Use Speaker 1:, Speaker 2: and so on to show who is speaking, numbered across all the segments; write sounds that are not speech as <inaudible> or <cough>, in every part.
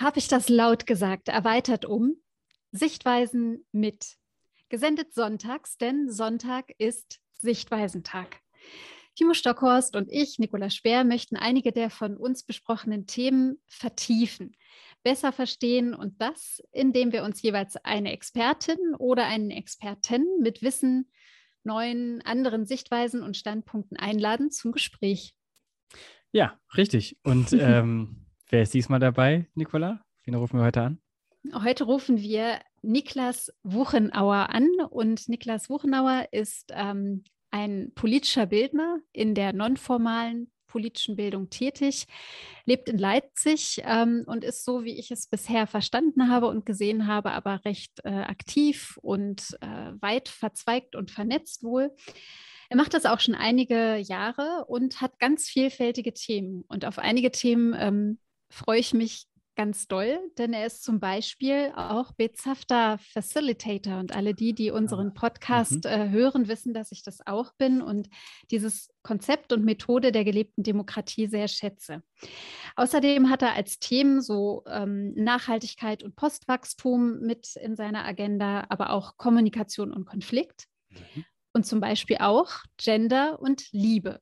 Speaker 1: habe ich das laut gesagt, erweitert um Sichtweisen mit. Gesendet sonntags, denn Sonntag ist Sichtweisentag. Timo Stockhorst und ich, Nicola Speer, möchten einige der von uns besprochenen Themen vertiefen, besser verstehen und das, indem wir uns jeweils eine Expertin oder einen Experten mit Wissen, neuen, anderen Sichtweisen und Standpunkten einladen zum Gespräch.
Speaker 2: Ja, richtig. Und <laughs> ähm, wer ist diesmal dabei, Nicola? Wen rufen wir heute an?
Speaker 1: Heute rufen wir Niklas Wuchenauer an und Niklas Wuchenauer ist ähm, ein politischer Bildner in der nonformalen politischen Bildung tätig, lebt in Leipzig ähm, und ist so, wie ich es bisher verstanden habe und gesehen habe, aber recht äh, aktiv und äh, weit verzweigt und vernetzt wohl. Er macht das auch schon einige Jahre und hat ganz vielfältige Themen. Und auf einige Themen ähm, freue ich mich ganz doll, denn er ist zum Beispiel auch bezhafter Facilitator und alle die, die unseren ah, Podcast mhm. äh, hören, wissen, dass ich das auch bin und dieses Konzept und Methode der gelebten Demokratie sehr schätze. Außerdem hat er als Themen so ähm, Nachhaltigkeit und Postwachstum mit in seiner Agenda, aber auch Kommunikation und Konflikt. Mhm. Und zum Beispiel auch Gender und Liebe.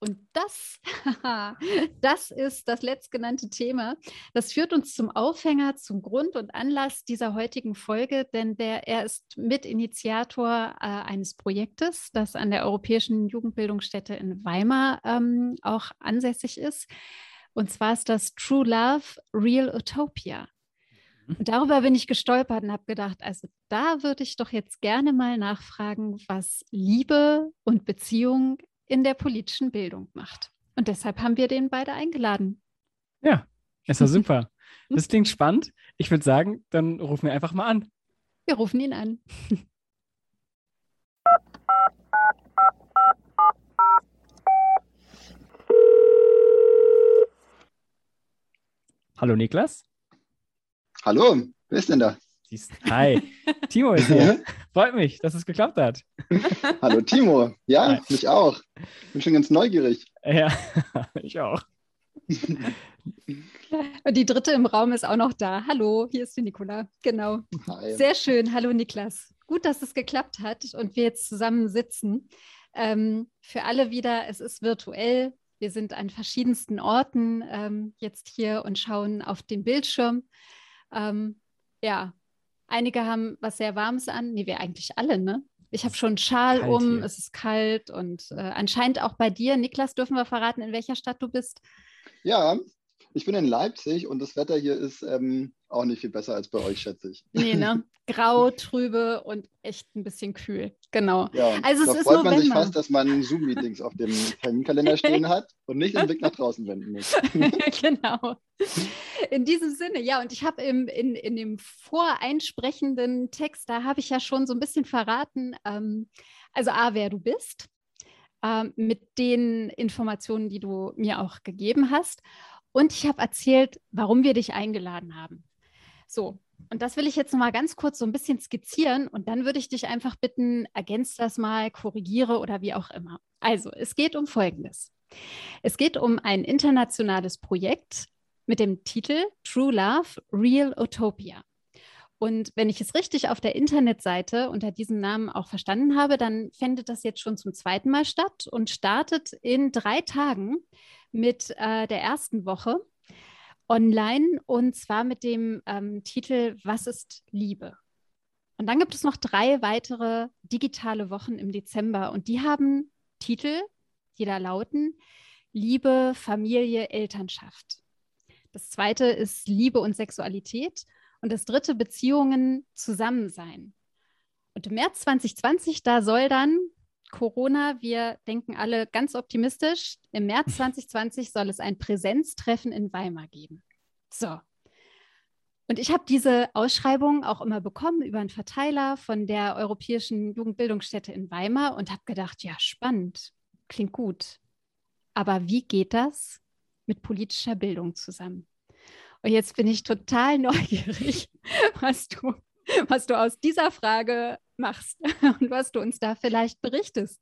Speaker 1: Und das, <laughs> das ist das letztgenannte Thema. Das führt uns zum Aufhänger, zum Grund und Anlass dieser heutigen Folge, denn der, er ist Mitinitiator äh, eines Projektes, das an der Europäischen Jugendbildungsstätte in Weimar ähm, auch ansässig ist. Und zwar ist das True Love Real Utopia. Mhm. Und darüber bin ich gestolpert und habe gedacht, also da würde ich doch jetzt gerne mal nachfragen, was Liebe und Beziehung in der politischen Bildung macht. Und deshalb haben wir den beide eingeladen.
Speaker 2: Ja, ist ja <laughs> super. Das klingt spannend. Ich würde sagen, dann rufen wir einfach mal an.
Speaker 1: Wir rufen ihn an.
Speaker 2: Hallo Niklas.
Speaker 3: Hallo, wer ist denn da?
Speaker 2: Hi, Timo ist hier. <laughs> Freut mich, dass es geklappt hat. <laughs>
Speaker 3: Hallo Timo. Ja, Hi. mich auch. Bin schon ganz neugierig.
Speaker 2: Ja, <laughs> ich auch.
Speaker 1: Und die dritte im Raum ist auch noch da. Hallo, hier ist die Nicola. Genau. Hi. Sehr schön. Hallo Niklas. Gut, dass es geklappt hat und wir jetzt zusammen sitzen. Ähm, für alle wieder, es ist virtuell. Wir sind an verschiedensten Orten ähm, jetzt hier und schauen auf den Bildschirm. Ähm, ja, Einige haben was sehr Warmes an. Nee, wir eigentlich alle, ne? Ich habe schon einen Schal um, hier. es ist kalt und äh, anscheinend auch bei dir. Niklas, dürfen wir verraten, in welcher Stadt du bist?
Speaker 3: Ja, ich bin in Leipzig und das Wetter hier ist ähm, auch nicht viel besser als bei euch, schätze ich.
Speaker 1: Nee, ne? <laughs> Grau, trübe und echt ein bisschen kühl. Genau.
Speaker 3: Ja, also da es freut man sich fast, dass man Zoom-Meetings auf dem <laughs> Terminkalender stehen hat und nicht den Blick nach draußen wenden muss. <laughs>
Speaker 1: genau. In diesem Sinne, ja, und ich habe in, in dem voreinsprechenden Text, da habe ich ja schon so ein bisschen verraten, ähm, also A, wer du bist, ähm, mit den Informationen, die du mir auch gegeben hast. Und ich habe erzählt, warum wir dich eingeladen haben. So, und das will ich jetzt noch mal ganz kurz so ein bisschen skizzieren und dann würde ich dich einfach bitten, ergänzt das mal, korrigiere oder wie auch immer. Also, es geht um Folgendes. Es geht um ein internationales Projekt mit dem Titel True Love, Real Utopia. Und wenn ich es richtig auf der Internetseite unter diesem Namen auch verstanden habe, dann findet das jetzt schon zum zweiten Mal statt und startet in drei Tagen mit äh, der ersten Woche online und zwar mit dem ähm, Titel Was ist Liebe? Und dann gibt es noch drei weitere digitale Wochen im Dezember und die haben Titel, die da lauten Liebe, Familie, Elternschaft. Das zweite ist Liebe und Sexualität und das dritte Beziehungen, Zusammensein. Und im März 2020, da soll dann Corona, wir denken alle ganz optimistisch. Im März <laughs> 2020 soll es ein Präsenztreffen in Weimar geben. So. Und ich habe diese Ausschreibung auch immer bekommen über einen Verteiler von der Europäischen Jugendbildungsstätte in Weimar und habe gedacht, ja, spannend, klingt gut. Aber wie geht das mit politischer Bildung zusammen? Und jetzt bin ich total <laughs> neugierig, was du, was du aus dieser Frage machst <laughs> und was du uns da vielleicht berichtest.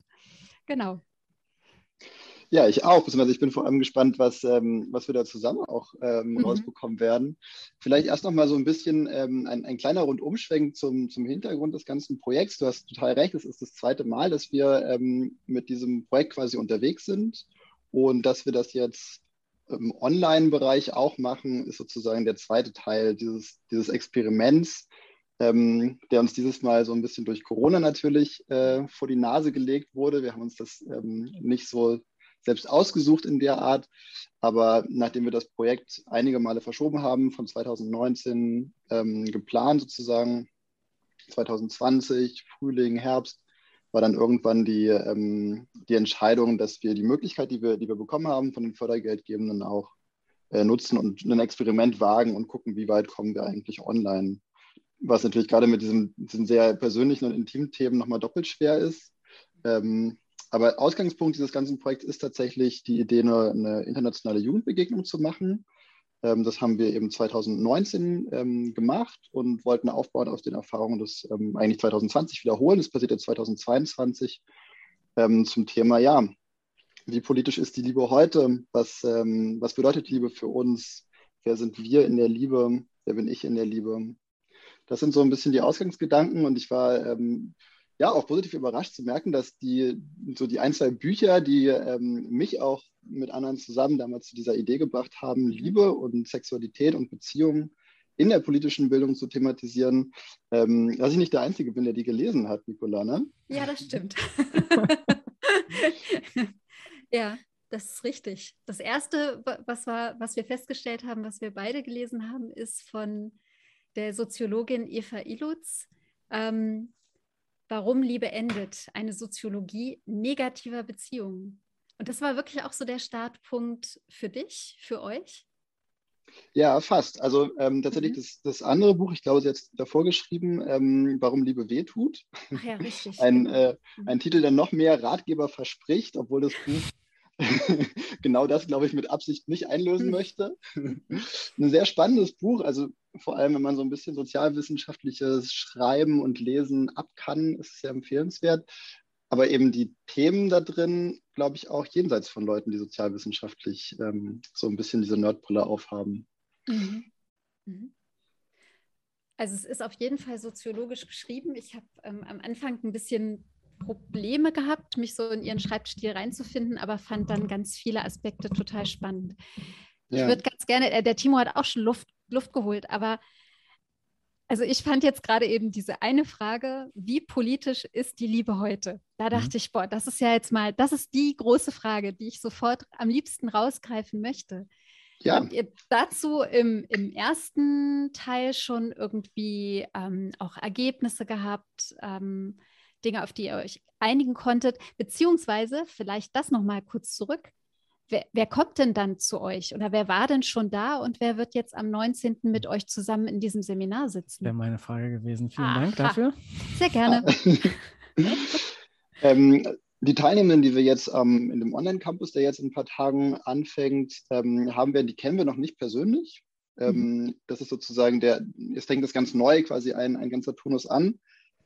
Speaker 1: Genau.
Speaker 3: Ja, ich auch. Beziehungsweise ich bin vor allem gespannt, was, ähm, was wir da zusammen auch ähm, mhm. rausbekommen werden. Vielleicht erst noch mal so ein bisschen ähm, ein, ein kleiner Rundumschwenk zum, zum Hintergrund des ganzen Projekts. Du hast total recht, es ist das zweite Mal, dass wir ähm, mit diesem Projekt quasi unterwegs sind. Und dass wir das jetzt im Online-Bereich auch machen, ist sozusagen der zweite Teil dieses, dieses Experiments, ähm, der uns dieses Mal so ein bisschen durch Corona natürlich äh, vor die Nase gelegt wurde. Wir haben uns das ähm, nicht so selbst ausgesucht in der Art. Aber nachdem wir das Projekt einige Male verschoben haben, von 2019 ähm, geplant sozusagen, 2020, Frühling, Herbst, war dann irgendwann die, ähm, die Entscheidung, dass wir die Möglichkeit, die wir, die wir bekommen haben, von den Fördergeldgebenden auch äh, nutzen und ein Experiment wagen und gucken, wie weit kommen wir eigentlich online. Was natürlich gerade mit diesem, diesen sehr persönlichen und intimen Themen nochmal doppelt schwer ist. Ähm, aber Ausgangspunkt dieses ganzen Projekts ist tatsächlich die Idee, eine, eine internationale Jugendbegegnung zu machen. Ähm, das haben wir eben 2019 ähm, gemacht und wollten aufbauen aus den Erfahrungen des ähm, eigentlich 2020 wiederholen. Das passiert jetzt 2022 ähm, zum Thema, ja, wie politisch ist die Liebe heute? Was, ähm, was bedeutet Liebe für uns? Wer sind wir in der Liebe? Wer bin ich in der Liebe? Das sind so ein bisschen die Ausgangsgedanken und ich war ähm, ja auch positiv überrascht zu merken, dass die so die ein, zwei Bücher, die ähm, mich auch mit anderen zusammen damals zu dieser Idee gebracht haben, Liebe und Sexualität und Beziehungen in der politischen Bildung zu thematisieren, ähm, dass ich nicht der Einzige bin, der die gelesen hat, Nicola, ne?
Speaker 1: Ja, das stimmt. <laughs> ja, das ist richtig. Das erste, was, war, was wir festgestellt haben, was wir beide gelesen haben, ist von der Soziologin Eva Ilutz. Ähm, Warum Liebe endet, eine Soziologie negativer Beziehungen. Und das war wirklich auch so der Startpunkt für dich, für euch?
Speaker 3: Ja, fast. Also ähm, tatsächlich mhm. das, das, andere Buch, ich glaube, sie hat davor geschrieben, ähm, Warum Liebe wehtut.
Speaker 1: Ach ja, richtig. <laughs>
Speaker 3: ein, genau. äh, mhm. ein Titel, der noch mehr Ratgeber verspricht, obwohl das Buch <laughs> genau das, glaube ich, mit Absicht nicht einlösen hm. möchte. <laughs> Ein sehr spannendes Buch, also vor allem, wenn man so ein bisschen sozialwissenschaftliches Schreiben und Lesen ab kann, ist es sehr empfehlenswert. Aber eben die Themen da drin, glaube ich, auch jenseits von Leuten, die sozialwissenschaftlich ähm, so ein bisschen diese Nerdbrille aufhaben. Mhm.
Speaker 1: Mhm. Also es ist auf jeden Fall soziologisch geschrieben. Ich habe ähm, am Anfang ein bisschen Probleme gehabt, mich so in ihren Schreibstil reinzufinden, aber fand dann ganz viele Aspekte total spannend. Ja. Ich würde ganz gerne, äh, der Timo hat auch schon Luft, Luft geholt, aber also ich fand jetzt gerade eben diese eine Frage, wie politisch ist die Liebe heute? Da mhm. dachte mhm. ich, boah, das ist ja jetzt mal, das ist die große Frage, die ich sofort am liebsten rausgreifen möchte. Ja. Habt ihr dazu im, im ersten Teil schon irgendwie ähm, auch Ergebnisse gehabt? Ähm, Dinge, auf die ihr euch einigen konntet, beziehungsweise vielleicht das nochmal kurz zurück. Wer, wer, kommt denn dann zu euch oder wer war denn schon da und wer wird jetzt am 19. mit euch zusammen in diesem Seminar sitzen?
Speaker 2: Wäre meine Frage gewesen. Vielen Aha. Dank dafür.
Speaker 1: Sehr gerne. <laughs>
Speaker 3: ähm, die Teilnehmenden, die wir jetzt ähm, in dem Online-Campus, der jetzt in ein paar Tagen anfängt, ähm, haben wir, die kennen wir noch nicht persönlich. Ähm, mhm. Das ist sozusagen der, jetzt fängt das ganz neu quasi ein, ein ganzer Turnus an.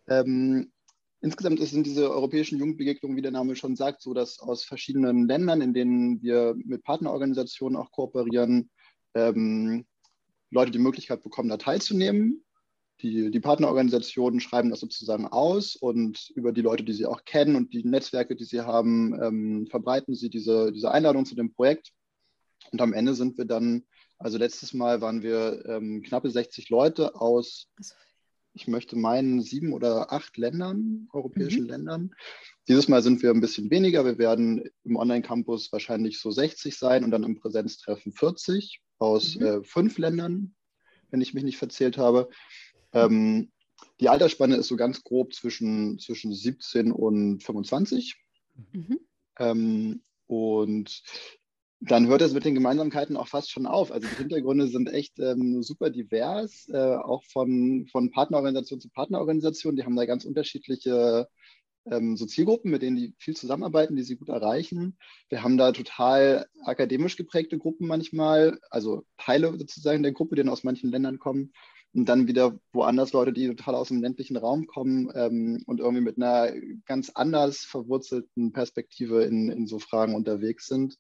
Speaker 3: Ähm, Insgesamt sind diese europäischen Jugendbegegnungen, wie der Name schon sagt, so, dass aus verschiedenen Ländern, in denen wir mit Partnerorganisationen auch kooperieren, ähm, Leute die Möglichkeit bekommen, da teilzunehmen. Die, die Partnerorganisationen schreiben das sozusagen aus und über die Leute, die sie auch kennen und die Netzwerke, die sie haben, ähm, verbreiten sie diese, diese Einladung zu dem Projekt. Und am Ende sind wir dann, also letztes Mal waren wir ähm, knappe 60 Leute aus ich möchte meinen, sieben oder acht Ländern, europäischen mhm. Ländern. Dieses Mal sind wir ein bisschen weniger. Wir werden im Online-Campus wahrscheinlich so 60 sein und dann im Präsenztreffen 40 aus mhm. äh, fünf Ländern, wenn ich mich nicht verzählt habe. Ähm, die Altersspanne ist so ganz grob zwischen, zwischen 17 und 25. Mhm. Ähm, und dann hört es mit den Gemeinsamkeiten auch fast schon auf. Also die Hintergründe sind echt ähm, super divers, äh, auch von, von Partnerorganisation zu Partnerorganisation. Die haben da ganz unterschiedliche ähm, so Zielgruppen, mit denen die viel zusammenarbeiten, die sie gut erreichen. Wir haben da total akademisch geprägte Gruppen manchmal, also Teile sozusagen der Gruppe, die dann aus manchen Ländern kommen. Und dann wieder woanders Leute, die total aus dem ländlichen Raum kommen ähm, und irgendwie mit einer ganz anders verwurzelten Perspektive in, in so Fragen unterwegs sind.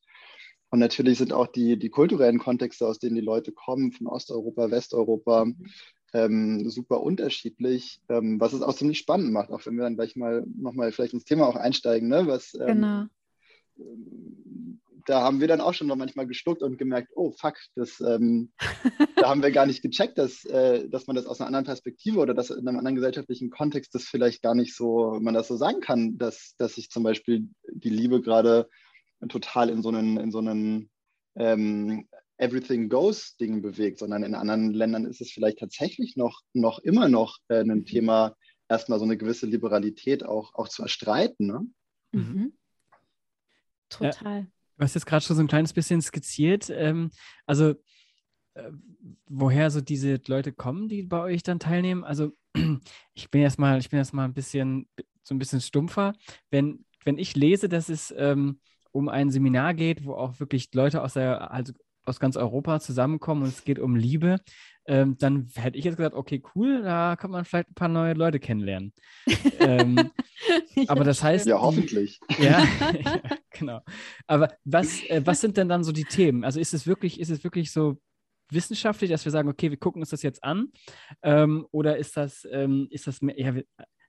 Speaker 3: Und natürlich sind auch die, die kulturellen Kontexte, aus denen die Leute kommen, von Osteuropa, Westeuropa, ähm, super unterschiedlich, ähm, was es auch ziemlich spannend macht, auch wenn wir dann gleich mal nochmal vielleicht ins Thema auch einsteigen, ne? was ähm, genau. da haben wir dann auch schon noch manchmal geschluckt und gemerkt, oh fuck, das, ähm, da haben wir gar nicht gecheckt, dass, äh, dass man das aus einer anderen Perspektive oder dass in einem anderen gesellschaftlichen Kontext das vielleicht gar nicht so, man das so sagen kann, dass, dass sich zum Beispiel die Liebe gerade total in so einen, in so einen ähm, Everything Goes Ding bewegt, sondern in anderen Ländern ist es vielleicht tatsächlich noch, noch immer noch äh, ein. Thema, erstmal so eine gewisse Liberalität auch, auch zu erstreiten. Ne? Mhm.
Speaker 1: mhm. Total.
Speaker 2: Ja, du hast jetzt gerade schon so ein kleines bisschen skizziert. Ähm, also, äh, woher so diese Leute kommen, die bei euch dann teilnehmen? Also, <clears throat> ich bin erstmal, ich bin erstmal ein bisschen, so ein bisschen stumpfer. Wenn, wenn ich lese, dass es ähm, um ein Seminar geht, wo auch wirklich Leute aus der, also aus ganz Europa zusammenkommen und es geht um Liebe, ähm, dann hätte ich jetzt gesagt, okay, cool, da kann man vielleicht ein paar neue Leute kennenlernen. <laughs> ähm, aber das heißt.
Speaker 3: Ja, hoffentlich. <laughs>
Speaker 2: Ja, ja <laughs> genau. Aber was, äh, was sind denn dann so die Themen? Also ist es wirklich, ist es wirklich so wissenschaftlich, dass wir sagen, okay, wir gucken uns das jetzt an? Ähm, oder ist das, ähm, ist das mehr, ja,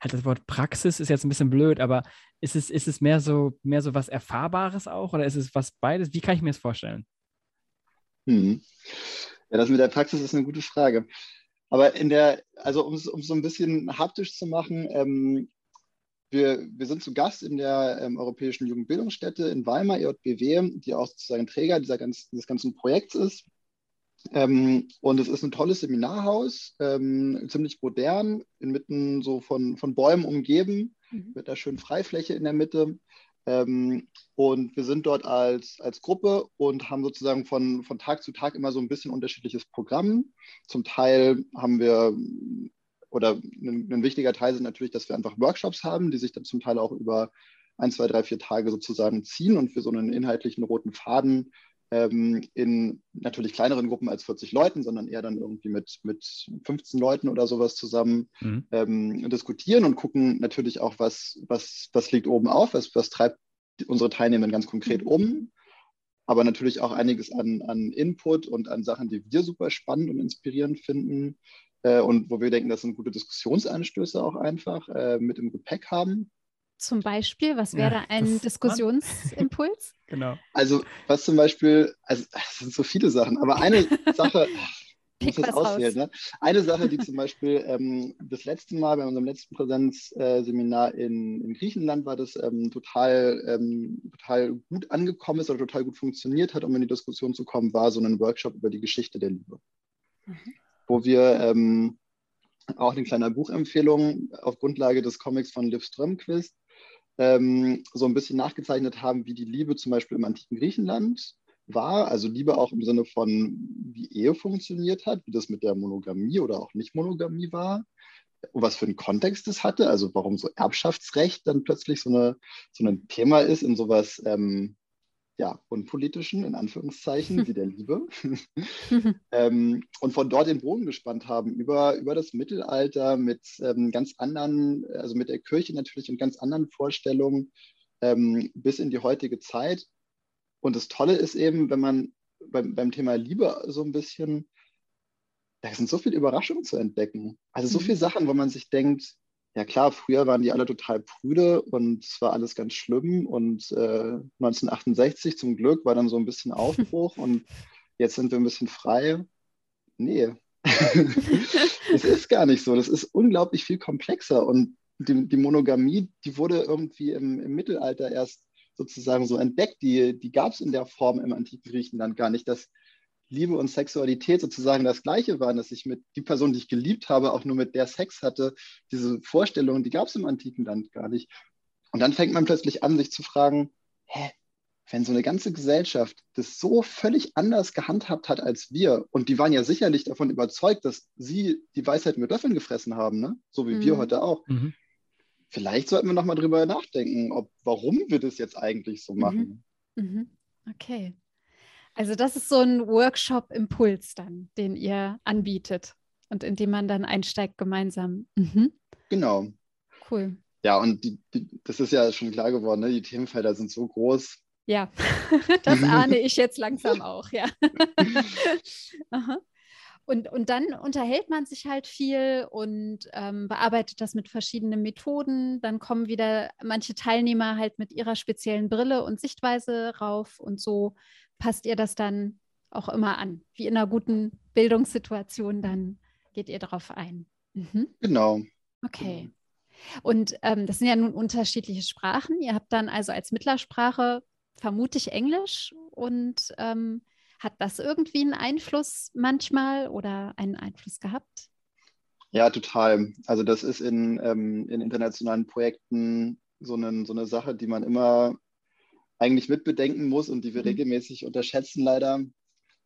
Speaker 2: halt das Wort Praxis ist jetzt ein bisschen blöd, aber ist es, ist es mehr so, mehr so was Erfahrbares auch oder ist es was beides? Wie kann ich mir das vorstellen?
Speaker 3: Hm. Ja, das mit der Praxis ist eine gute Frage. Aber in der, also um es so ein bisschen haptisch zu machen, ähm, wir, wir sind zu Gast in der ähm, Europäischen Jugendbildungsstätte in Weimar, EJBW, die auch sozusagen Träger dieser ganz, dieses ganzen Projekts ist. Ähm, und es ist ein tolles Seminarhaus, ähm, ziemlich modern, inmitten so von, von Bäumen umgeben, mhm. mit einer schönen Freifläche in der Mitte. Ähm, und wir sind dort als, als Gruppe und haben sozusagen von, von Tag zu Tag immer so ein bisschen unterschiedliches Programm. Zum Teil haben wir, oder ein, ein wichtiger Teil sind natürlich, dass wir einfach Workshops haben, die sich dann zum Teil auch über ein, zwei, drei, vier Tage sozusagen ziehen und für so einen inhaltlichen roten Faden ähm, in natürlich kleineren Gruppen als 40 Leuten, sondern eher dann irgendwie mit, mit 15 Leuten oder sowas zusammen mhm. ähm, diskutieren und gucken natürlich auch, was, was, was liegt oben auf, was, was treibt unsere Teilnehmer ganz konkret um. Aber natürlich auch einiges an, an Input und an Sachen, die wir super spannend und inspirierend finden äh, und wo wir denken, das sind gute Diskussionsanstöße auch einfach äh, mit im Gepäck haben.
Speaker 1: Zum Beispiel, was wäre ja, ein Diskussionsimpuls? <laughs>
Speaker 2: genau.
Speaker 3: Also, was zum Beispiel, also es sind so viele Sachen, aber eine <laughs> Sache, ich muss das auswählen, ne? Eine Sache, die zum Beispiel ähm, das letzte Mal bei unserem letzten Präsenzseminar äh, in, in, Griechenland war das ähm, total, ähm, total gut angekommen ist oder total gut funktioniert hat, um in die Diskussion zu kommen, war so ein Workshop über die Geschichte der Liebe. Mhm. Wo wir ähm, auch eine kleine Buchempfehlung auf Grundlage des Comics von Liv Strömquist ähm, so ein bisschen nachgezeichnet haben, wie die Liebe zum Beispiel im antiken Griechenland war. Also Liebe auch im Sinne von, wie Ehe funktioniert hat, wie das mit der Monogamie oder auch Nicht-Monogamie war was für einen Kontext es hatte, also warum so Erbschaftsrecht dann plötzlich so, eine, so ein Thema ist in sowas ähm, ja, unpolitischen, in Anführungszeichen, <laughs> wie der Liebe. <laughs> ähm, und von dort den Bogen gespannt haben über, über das Mittelalter mit ähm, ganz anderen, also mit der Kirche natürlich und ganz anderen Vorstellungen ähm, bis in die heutige Zeit. Und das Tolle ist eben, wenn man beim, beim Thema Liebe so ein bisschen, da sind so viele Überraschungen zu entdecken. Also so mhm. viele Sachen, wo man sich denkt, ja klar, früher waren die alle total prüde und es war alles ganz schlimm. Und äh, 1968 zum Glück war dann so ein bisschen <laughs> Aufbruch und jetzt sind wir ein bisschen frei. Nee, <laughs> es ist gar nicht so. Das ist unglaublich viel komplexer. Und die, die Monogamie, die wurde irgendwie im, im, Mittelalter erst sozusagen so entdeckt. Die, die gab es in der Form im antiken Griechenland gar nicht. Das Liebe und Sexualität sozusagen das Gleiche waren, dass ich mit die Person, die ich geliebt habe, auch nur mit der Sex hatte. Diese Vorstellungen, die gab es im antiken Land gar nicht. Und dann fängt man plötzlich an, sich zu fragen, hä, wenn so eine ganze Gesellschaft das so völlig anders gehandhabt hat als wir, und die waren ja sicherlich davon überzeugt, dass sie die Weisheit mit Löffeln gefressen haben, ne? so wie mhm. wir heute auch, mhm. vielleicht sollten wir nochmal drüber nachdenken, ob, warum wir das jetzt eigentlich so mhm. machen.
Speaker 1: Mhm. Okay. Also das ist so ein Workshop-Impuls dann, den ihr anbietet und in dem man dann einsteigt gemeinsam. Mhm.
Speaker 3: Genau.
Speaker 1: Cool.
Speaker 3: Ja, und die, die, das ist ja schon klar geworden, ne? die Themenfelder sind so groß.
Speaker 1: Ja, <laughs> das ahne <laughs> ich jetzt langsam auch, ja. <laughs> und, und dann unterhält man sich halt viel und ähm, bearbeitet das mit verschiedenen Methoden. Dann kommen wieder manche Teilnehmer halt mit ihrer speziellen Brille und Sichtweise rauf und so passt ihr das dann auch immer an. Wie in einer guten Bildungssituation, dann geht ihr darauf ein.
Speaker 3: Mhm. Genau.
Speaker 1: Okay. Und ähm, das sind ja nun unterschiedliche Sprachen. Ihr habt dann also als Mittlersprache vermutlich Englisch und ähm, hat das irgendwie einen Einfluss manchmal oder einen Einfluss gehabt?
Speaker 3: Ja, total. Also das ist in, ähm, in internationalen Projekten so, einen, so eine Sache, die man immer eigentlich mitbedenken muss und die wir mhm. regelmäßig unterschätzen, leider,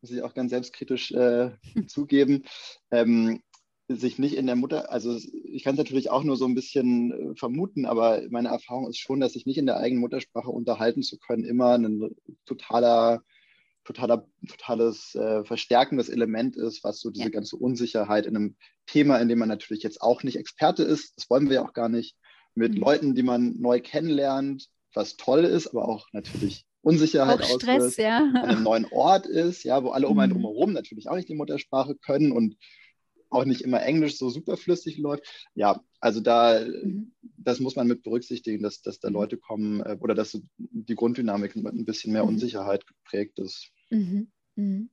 Speaker 3: muss ich auch ganz selbstkritisch äh, <laughs> zugeben. Ähm, sich nicht in der Mutter, also ich kann es natürlich auch nur so ein bisschen äh, vermuten, aber meine Erfahrung ist schon, dass sich nicht in der eigenen Muttersprache unterhalten zu können, immer ein totaler, totaler, totales äh, verstärkendes Element ist, was so diese ja. ganze Unsicherheit in einem Thema, in dem man natürlich jetzt auch nicht Experte ist, das wollen wir ja auch gar nicht, mit mhm. Leuten, die man neu kennenlernt, was toll ist, aber auch natürlich Unsicherheit
Speaker 1: auch Stress, ja.
Speaker 3: an einem neuen Ort ist, ja, wo alle um einen mhm. drumherum natürlich auch nicht die Muttersprache können und auch nicht immer Englisch so superflüssig läuft. Ja, also da, mhm. das muss man mit berücksichtigen, dass, dass da mhm. Leute kommen äh, oder dass die Grunddynamik mit ein bisschen mehr. Unsicherheit geprägt ist.
Speaker 1: Mhm. Mhm.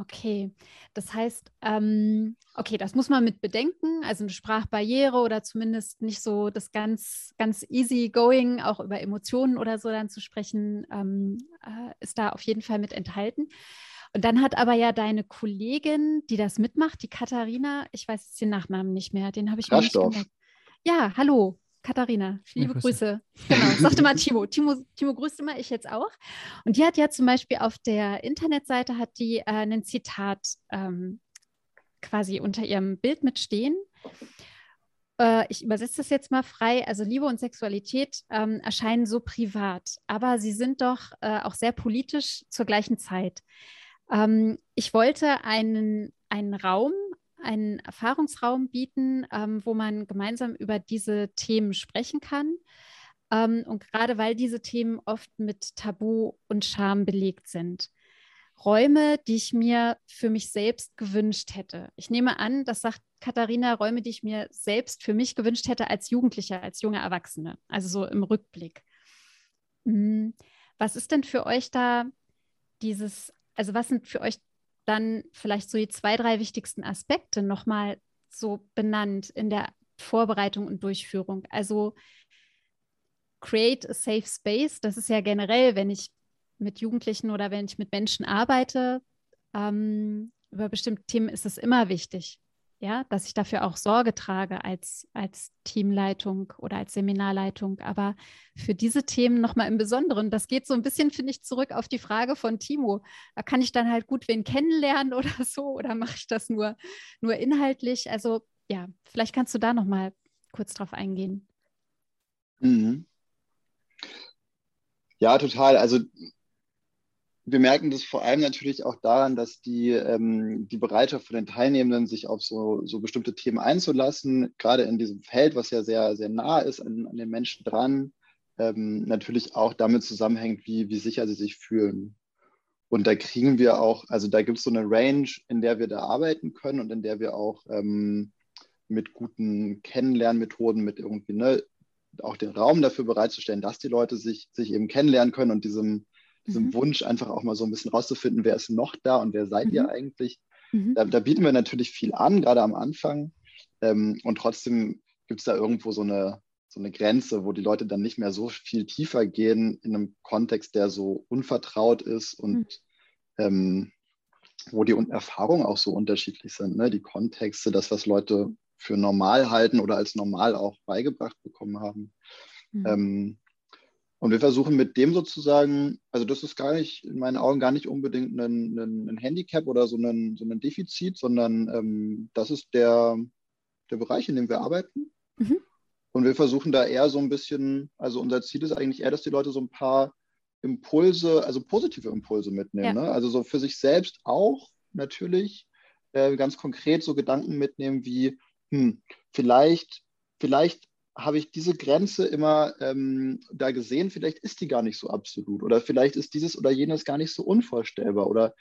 Speaker 1: Okay, das heißt, ähm, okay, das muss man mit bedenken, also eine Sprachbarriere oder zumindest nicht so das ganz, ganz easy going, auch über Emotionen oder so dann zu sprechen, ähm, äh, ist da auf jeden Fall mit enthalten. Und dann hat aber ja deine Kollegin, die das mitmacht, die Katharina, ich weiß jetzt den Nachnamen nicht mehr, den habe ich mir nicht gemerkt. Ja, hallo, Katharina, liebe ja, Grüße. Genau, sagte mal Timo. Timo. Timo grüßt immer, ich jetzt auch. Und die hat ja zum Beispiel auf der Internetseite hat die äh, ein Zitat ähm, quasi unter ihrem Bild mitstehen. Äh, ich übersetze das jetzt mal frei. Also Liebe und Sexualität ähm, erscheinen so privat, aber sie sind doch äh, auch sehr politisch zur gleichen Zeit. Ähm, ich wollte einen, einen Raum, einen Erfahrungsraum bieten, ähm, wo man gemeinsam über diese Themen sprechen kann. Ähm, und gerade weil diese Themen oft mit Tabu und Scham belegt sind. Räume, die ich mir für mich selbst gewünscht hätte. Ich nehme an, das sagt Katharina, Räume, die ich mir selbst für mich gewünscht hätte als Jugendliche, als junge Erwachsene, also so im Rückblick. Hm, was ist denn für euch da dieses also was sind für euch dann vielleicht so die zwei, drei wichtigsten Aspekte nochmal so benannt in der Vorbereitung und Durchführung? Also create a safe space, das ist ja generell, wenn ich mit Jugendlichen oder wenn ich mit Menschen arbeite, ähm, über bestimmte Themen ist es immer wichtig ja, dass ich dafür auch Sorge trage als, als Teamleitung oder als Seminarleitung. Aber für diese Themen nochmal im Besonderen, das geht so ein bisschen, finde ich, zurück auf die Frage von Timo. Da kann ich dann halt gut wen kennenlernen <laughs> oder so, oder mache ich das nur, nur inhaltlich? Also ja, vielleicht kannst du da nochmal kurz drauf eingehen.
Speaker 3: Mhm. Ja, total. Also wir merken das vor allem natürlich auch daran, dass die, ähm, die Bereitschaft von den Teilnehmenden, sich auf so, so bestimmte Themen einzulassen, gerade in diesem Feld, was ja sehr, sehr nah ist an, an den Menschen dran, ähm, natürlich auch damit zusammenhängt, wie, wie sicher sie sich fühlen. Und da kriegen wir auch, also da gibt es so eine Range, in der wir da arbeiten können und in der wir auch ähm, mit guten Kennenlernmethoden, mit irgendwie, ne, auch den Raum dafür bereitzustellen, dass die Leute sich, sich eben kennenlernen können und diesem diesem mhm. Wunsch, einfach auch mal so ein bisschen rauszufinden, wer ist noch da und wer seid mhm. ihr eigentlich. Mhm. Da, da, bieten wir natürlich viel an, gerade am Anfang. Ähm, und trotzdem gibt es da irgendwo so eine, so eine Grenze, wo die Leute dann nicht mehr so viel tiefer gehen in einem Kontext, der so unvertraut ist und mhm. ähm, wo die Erfahrungen auch so unterschiedlich sind. Ne? Die Kontexte, das, was Leute für normal halten oder als normal auch beigebracht bekommen haben. Mhm. Ähm, und wir versuchen mit dem sozusagen, also das ist gar nicht, in meinen Augen gar nicht unbedingt ein, ein, ein Handicap oder so ein, so ein Defizit, sondern ähm, das ist der, der Bereich, in dem wir arbeiten. Mhm. Und wir versuchen da eher so ein bisschen, also unser Ziel ist eigentlich eher, dass die Leute so ein paar Impulse, also positive Impulse mitnehmen. Ja. Ne? Also so für sich selbst auch natürlich äh, ganz konkret so Gedanken mitnehmen wie, hm, vielleicht, vielleicht habe ich diese Grenze immer ähm, da gesehen, vielleicht ist die gar nicht so absolut oder vielleicht ist dieses oder jenes gar nicht so unvorstellbar oder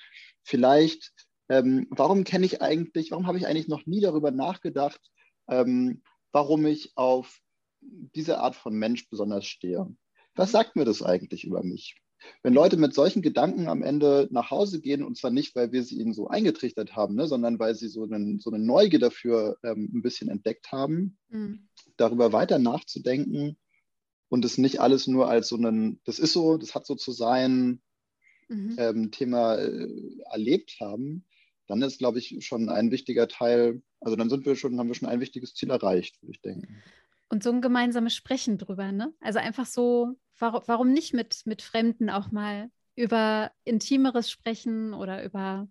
Speaker 3: vielleicht, ähm, warum kenne ich eigentlich, warum habe ich eigentlich noch nie darüber nachgedacht, ähm, warum ich auf diese Art von Mensch besonders stehe. Was sagt mir das eigentlich über mich? Wenn Leute mit solchen Gedanken am Ende nach Hause gehen, und zwar nicht, weil wir sie ihnen so eingetrichtert haben, ne, sondern weil sie so, einen, so eine Neugier dafür ähm, ein bisschen entdeckt haben, mhm. Darüber weiter nachzudenken und es nicht alles nur als so ein, das ist so, das hat so zu sein, mhm. ähm, Thema äh, erlebt haben, dann ist, glaube ich, schon ein wichtiger Teil, also dann sind wir schon, haben wir schon ein wichtiges Ziel erreicht, würde ich denken.
Speaker 1: Und so ein gemeinsames Sprechen drüber, ne? Also einfach so, warum, warum nicht mit, mit Fremden auch mal über Intimeres sprechen oder über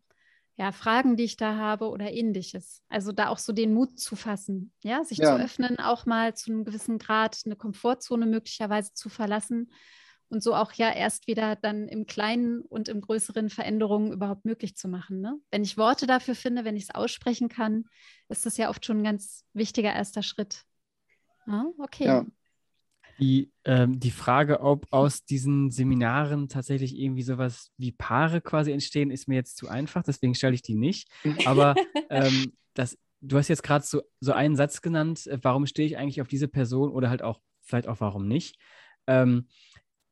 Speaker 1: ja, Fragen, die ich da habe oder ähnliches. Also da auch so den Mut zu fassen, ja, sich ja. zu öffnen, auch mal zu einem gewissen Grad eine Komfortzone möglicherweise zu verlassen und so auch ja erst wieder dann im Kleinen und im Größeren Veränderungen überhaupt möglich zu machen. Ne? Wenn ich Worte dafür finde, wenn ich es aussprechen kann, ist das ja oft schon ein ganz wichtiger erster Schritt. Ah, okay. Ja.
Speaker 2: Die, ähm, die Frage, ob aus diesen Seminaren tatsächlich irgendwie sowas wie Paare quasi entstehen, ist mir jetzt zu einfach, deswegen stelle ich die nicht. Aber <laughs> ähm, das, du hast jetzt gerade so, so einen Satz genannt, äh, warum stehe ich eigentlich auf diese Person oder halt auch vielleicht auch warum nicht. Ähm,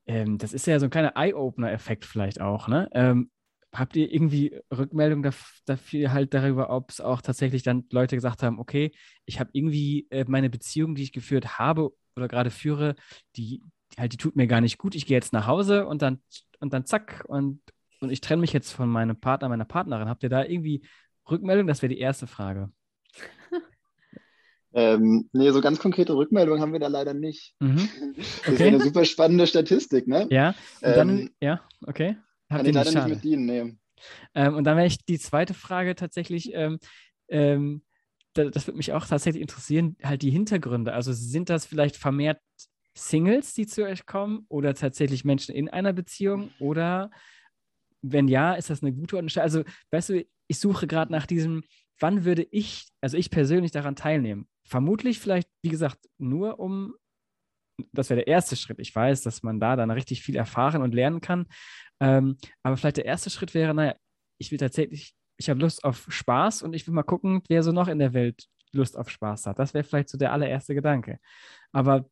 Speaker 2: ähm das ist ja so ein kleiner Eye-Opener-Effekt vielleicht auch. Ne? Ähm, habt ihr irgendwie Rückmeldung dafür halt darüber, ob es auch tatsächlich dann Leute gesagt haben, okay, ich habe irgendwie äh, meine Beziehung, die ich geführt habe oder gerade führe, die, die, halt, die tut mir gar nicht gut. Ich gehe jetzt nach Hause und dann und dann zack und, und ich trenne mich jetzt von meinem Partner, meiner Partnerin. Habt ihr da irgendwie Rückmeldung? Das wäre die erste Frage. <laughs>
Speaker 3: Ähm, nee, so ganz konkrete Rückmeldungen haben wir da leider nicht. Mhm. Okay. <laughs> Das ist eine super spannende Statistik, ne?
Speaker 2: Ja, und dann, ähm, ja, okay.
Speaker 3: Habt Kann ich leider nicht mit dienen, nee.
Speaker 2: Ähm, und dann wäre ich die zweite Frage tatsächlich, ähm, ähm, das würde mich auch tatsächlich interessieren, halt die Hintergründe. Also sind das vielleicht vermehrt Singles, die zu euch kommen oder tatsächlich Menschen in einer Beziehung oder wenn ja, ist das eine gute Unterscheidung? Also, weißt du, ich suche gerade nach diesem, wann würde ich, also ich persönlich daran teilnehmen? Vermutlich vielleicht, wie gesagt, nur um, das wäre der erste Schritt. Ich weiß, dass man da dann richtig viel erfahren und lernen kann. Ähm, aber vielleicht der erste Schritt wäre, naja, ich will tatsächlich, ich habe Lust auf Spaß und ich will mal gucken, wer so noch in der Welt Lust auf Spaß hat. Das wäre vielleicht so der allererste Gedanke. Aber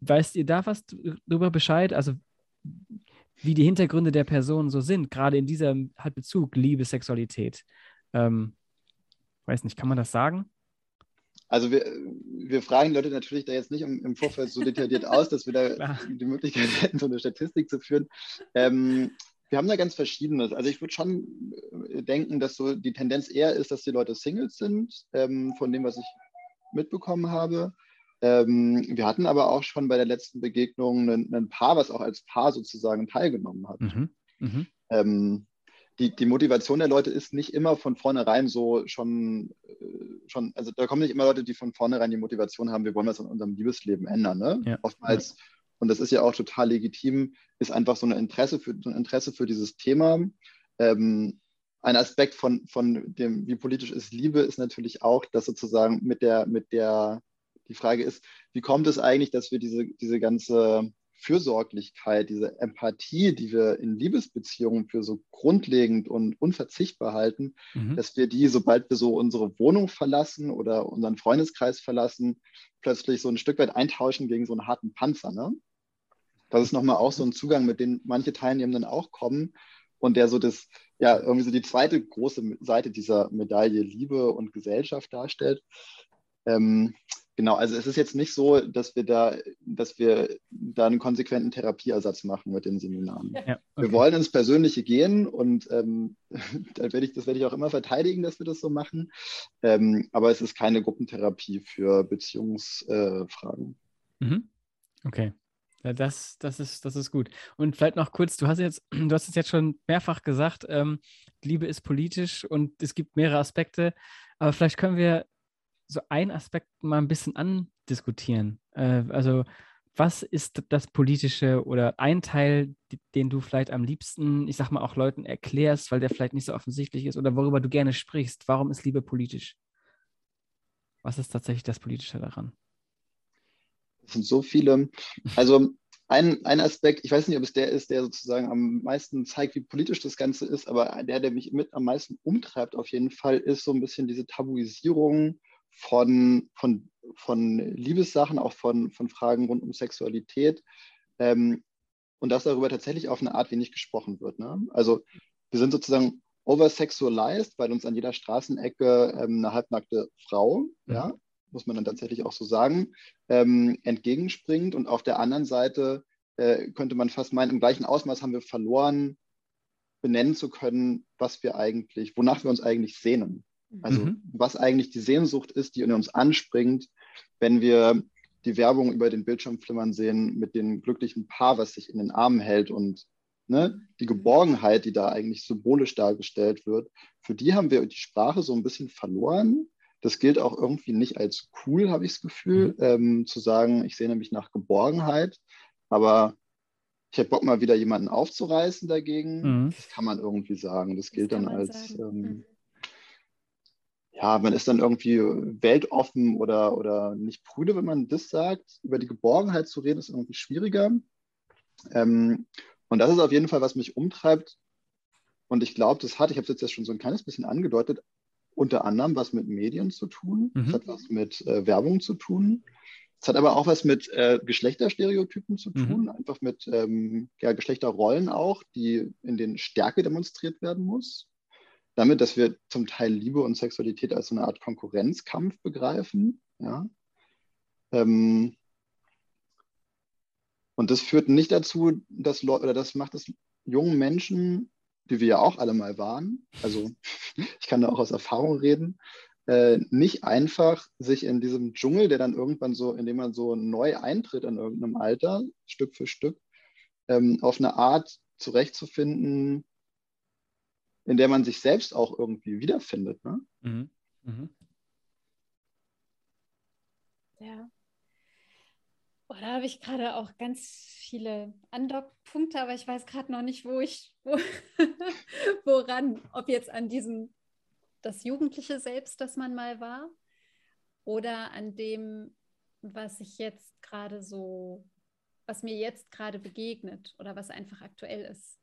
Speaker 2: weißt ihr da was darüber Bescheid? Also wie die Hintergründe der Person so sind, gerade in diesem halt Bezug Liebe, Sexualität. Ähm, weiß nicht, kann man das sagen?
Speaker 3: Also wir, wir fragen Leute natürlich da jetzt nicht im, im Vorfeld so detailliert aus, dass wir da <laughs> die Möglichkeit hätten, so eine Statistik zu führen. Ähm, wir haben da ganz Verschiedenes. Also ich würde schon äh, denken, dass so die Tendenz eher ist, dass die Leute Singles sind, ähm, von dem, was ich mitbekommen habe. Ähm, wir hatten aber auch schon bei der letzten Begegnung ein, ein Paar, was auch als Paar sozusagen teilgenommen hat. Mhm. Mhm. Ähm, die, die Motivation der Leute ist nicht immer von vornherein so schon, äh, schon, also da kommen nicht immer Leute, die von vornherein die Motivation haben, wir wollen was in unserem Liebesleben ändern. Ne? Ja. Oftmals, und das ist ja auch total legitim, ist einfach so ein Interesse für, so ein Interesse für dieses Thema. Ähm, ein Aspekt von, von dem, wie politisch ist Liebe, ist natürlich auch, dass sozusagen mit der, mit der, die Frage ist, wie kommt es eigentlich, dass wir diese, diese ganze Fürsorglichkeit, diese Empathie, die wir in Liebesbeziehungen für so grundlegend und unverzichtbar halten, mhm. dass wir die, sobald wir so unsere Wohnung verlassen oder unseren Freundeskreis verlassen, plötzlich so ein Stück weit eintauschen gegen so einen harten Panzer. Ne? Das ist nochmal auch so ein Zugang, mit dem manche Teilnehmenden auch kommen und der so das, ja, irgendwie so die zweite große Seite dieser Medaille Liebe und Gesellschaft darstellt. Ähm, Genau, also es ist jetzt nicht so, dass wir da, dass wir da einen konsequenten Therapieersatz machen mit den Seminaren. Ja, okay. Wir wollen ins Persönliche gehen und ähm, <laughs> da werde ich, das werde ich auch immer verteidigen, dass wir das so machen. Ähm, aber es ist keine Gruppentherapie für Beziehungsfragen.
Speaker 2: Äh, mhm. Okay. Ja, das, das, ist, das ist gut. Und vielleicht noch kurz, du hast jetzt, <clears throat> du hast es jetzt schon mehrfach gesagt, ähm, Liebe ist politisch und es gibt mehrere Aspekte. Aber vielleicht können wir so einen Aspekt mal ein bisschen andiskutieren. Äh, also was ist das Politische oder ein Teil, den du vielleicht am liebsten, ich sag mal, auch Leuten erklärst, weil der vielleicht nicht so offensichtlich ist oder worüber du gerne sprichst? Warum ist Liebe politisch? Was ist tatsächlich das Politische daran?
Speaker 3: Sind so viele. Also ein, ein Aspekt, ich weiß nicht, ob es der ist, der sozusagen am meisten zeigt, wie politisch das Ganze ist, aber der, der mich mit am meisten umtreibt, auf jeden Fall, ist so ein bisschen diese Tabuisierung von, von, von Liebessachen, auch von, von Fragen rund um Sexualität. Ähm, und dass darüber tatsächlich auf eine Art wenig gesprochen wird. Ne? Also wir sind sozusagen oversexualized, weil uns an jeder Straßenecke ähm, eine halbnackte Frau, mhm. ja, muss man dann tatsächlich auch so sagen, ähm, entgegenspringt. Und auf der anderen Seite äh, könnte man fast meinen, im gleichen Ausmaß haben wir verloren, benennen zu können, was wir eigentlich, wonach wir uns eigentlich sehnen. Also mhm. was eigentlich die Sehnsucht ist, die in uns anspringt, wenn wir die Werbung über den Bildschirm flimmern sehen mit dem glücklichen Paar, was sich in den Armen hält und ne, die Geborgenheit, die da eigentlich symbolisch dargestellt wird, für die haben wir die Sprache so ein bisschen verloren. Das gilt auch irgendwie nicht als cool, habe ich das Gefühl, mhm. ähm, zu sagen, ich sehne mich nach Geborgenheit. Aber ich hätte Bock, mal wieder jemanden aufzureißen dagegen. Mhm. Das kann man irgendwie sagen. Das gilt das dann als, ähm, mhm ja, man ist dann irgendwie weltoffen oder, oder nicht prüde, wenn man das sagt. Über die Geborgenheit zu reden, ist irgendwie schwieriger. Ähm, und das ist auf jeden Fall, was mich umtreibt. Und ich glaube, das hat, ich habe es jetzt schon so ein kleines bisschen angedeutet, unter anderem was mit Medien zu tun, mhm. hat was mit äh, Werbung zu tun. Es hat aber auch was mit äh, Geschlechterstereotypen zu tun, mhm. einfach mit ähm, ja, Geschlechterrollen auch, die in denen Stärke demonstriert werden muss damit, dass wir zum Teil Liebe und Sexualität als so eine Art Konkurrenzkampf begreifen. Ja? Ähm, und das führt nicht dazu, dass Leute, oder das macht es jungen Menschen, die wir ja auch alle mal waren, also <laughs> ich kann da auch aus Erfahrung reden, äh, nicht einfach sich in diesem Dschungel, der dann irgendwann so, indem man so neu eintritt in irgendeinem Alter, Stück für Stück, ähm, auf eine Art zurechtzufinden, in der man sich selbst auch irgendwie wiederfindet. Ne? Mhm. Mhm.
Speaker 1: Ja. Oh, da habe ich gerade auch ganz viele Andockpunkte, aber ich weiß gerade noch nicht, wo ich, wo, <laughs> woran, ob jetzt an diesem, das jugendliche Selbst, das man mal war, oder an dem, was ich jetzt gerade so, was mir jetzt gerade begegnet oder was einfach aktuell ist.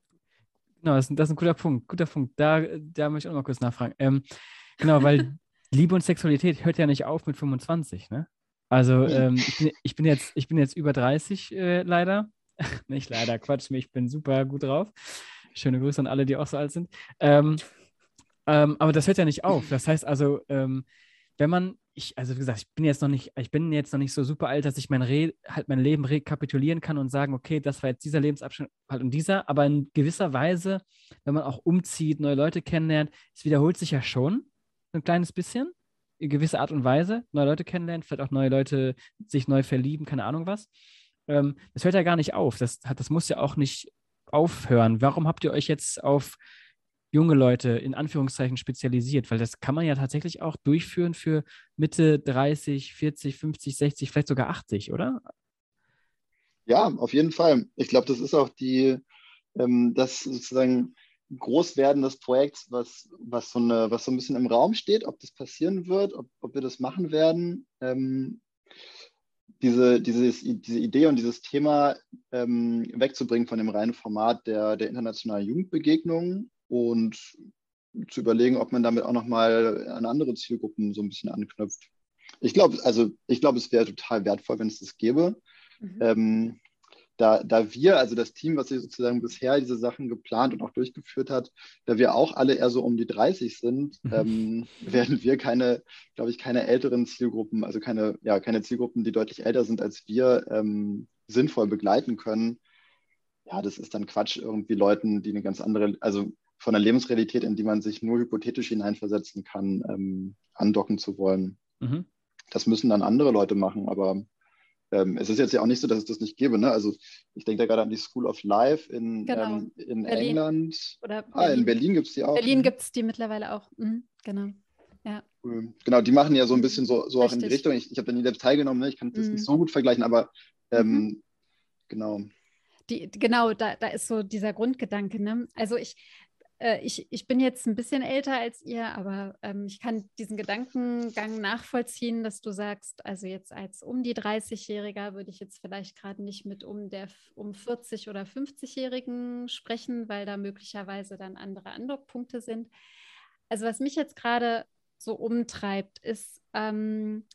Speaker 2: Genau, das, das, ist ein guter Punkt. Guter Punkt. Da, da möchte ich auch noch kurz nachfragen. Ähm, genau, weil <laughs> Liebe und Sexualität hört ja nicht auf mit 25, ne? Also <laughs> ähm, ich, bin, ich, bin, jetzt, ich bin jetzt über 30 äh, leider. <laughs> nicht leider, Quatsch, ich bin super gut drauf. Schöne Grüße an alle, die auch so alt sind. Ähm, ähm aber das hört ja nicht auf. Das heißt also, ähm, wenn man ich, also wie gesagt, ich bin jetzt noch nicht, ich bin jetzt noch nicht so super alt, dass ich mein, Re, halt mein Leben rekapitulieren kann und sagen, okay, das war jetzt dieser Lebensabschnitt halt und dieser, aber in gewisser Weise, wenn man auch umzieht, neue Leute kennenlernt, es wiederholt sich ja schon ein kleines bisschen, in gewisser Art und Weise, neue Leute kennenlernen, vielleicht auch neue Leute sich neu verlieben, keine Ahnung was. Ähm, das hört ja gar nicht auf. Das, das muss ja auch nicht aufhören. Warum habt ihr euch jetzt auf junge Leute in Anführungszeichen spezialisiert, weil das kann man ja tatsächlich auch durchführen für Mitte 30, 40, 50, 60, vielleicht sogar 80, oder?
Speaker 3: Ja, auf jeden Fall. Ich glaube, das ist auch die, ähm, das sozusagen Großwerden des Projekts, was, was, so eine, was so ein bisschen im Raum steht, ob das passieren wird, ob, ob wir das machen werden. Ähm, diese, dieses, diese Idee und dieses Thema ähm, wegzubringen von dem reinen Format der, der internationalen Jugendbegegnungen und zu überlegen, ob man damit auch nochmal an andere Zielgruppen so ein bisschen anknüpft. Ich glaube, also ich glaube, es wäre total wertvoll, wenn es das gäbe. Mhm. Ähm, da, da wir, also das Team, was sich sozusagen bisher diese Sachen geplant und auch durchgeführt hat, da wir auch alle eher so um die 30 sind, mhm. ähm, <laughs> werden wir keine, glaube ich, keine älteren Zielgruppen, also keine, ja, keine Zielgruppen, die deutlich älter sind als wir, ähm, sinnvoll begleiten können. Ja, das ist dann Quatsch, irgendwie Leuten, die eine ganz andere, also von der Lebensrealität, in die man sich nur hypothetisch hineinversetzen kann, ähm, andocken zu wollen. Mhm. Das müssen dann andere Leute machen, aber ähm, es ist jetzt ja auch nicht so, dass es das nicht gäbe. Ne? Also ich denke da gerade an die School of Life in, genau. ähm, in England. Oder ah, in Berlin gibt es die auch.
Speaker 1: Berlin gibt es die mittlerweile auch. Mhm, genau. Ja.
Speaker 3: Genau, die machen ja so ein bisschen so, so auch in die Richtung. Ich, ich habe da nie selbst teilgenommen, ne? ich kann das mhm. nicht so gut vergleichen, aber ähm, mhm. genau.
Speaker 1: Die, genau, da, da ist so dieser Grundgedanke. Ne? Also ich, äh, ich, ich bin jetzt ein bisschen älter als ihr, aber ähm, ich kann diesen Gedankengang nachvollziehen, dass du sagst, also jetzt als um die 30-Jähriger würde ich jetzt vielleicht gerade nicht mit um der um 40 oder 50-Jährigen sprechen, weil da möglicherweise dann andere Andockpunkte sind. Also was mich jetzt gerade so umtreibt, ist, ähm,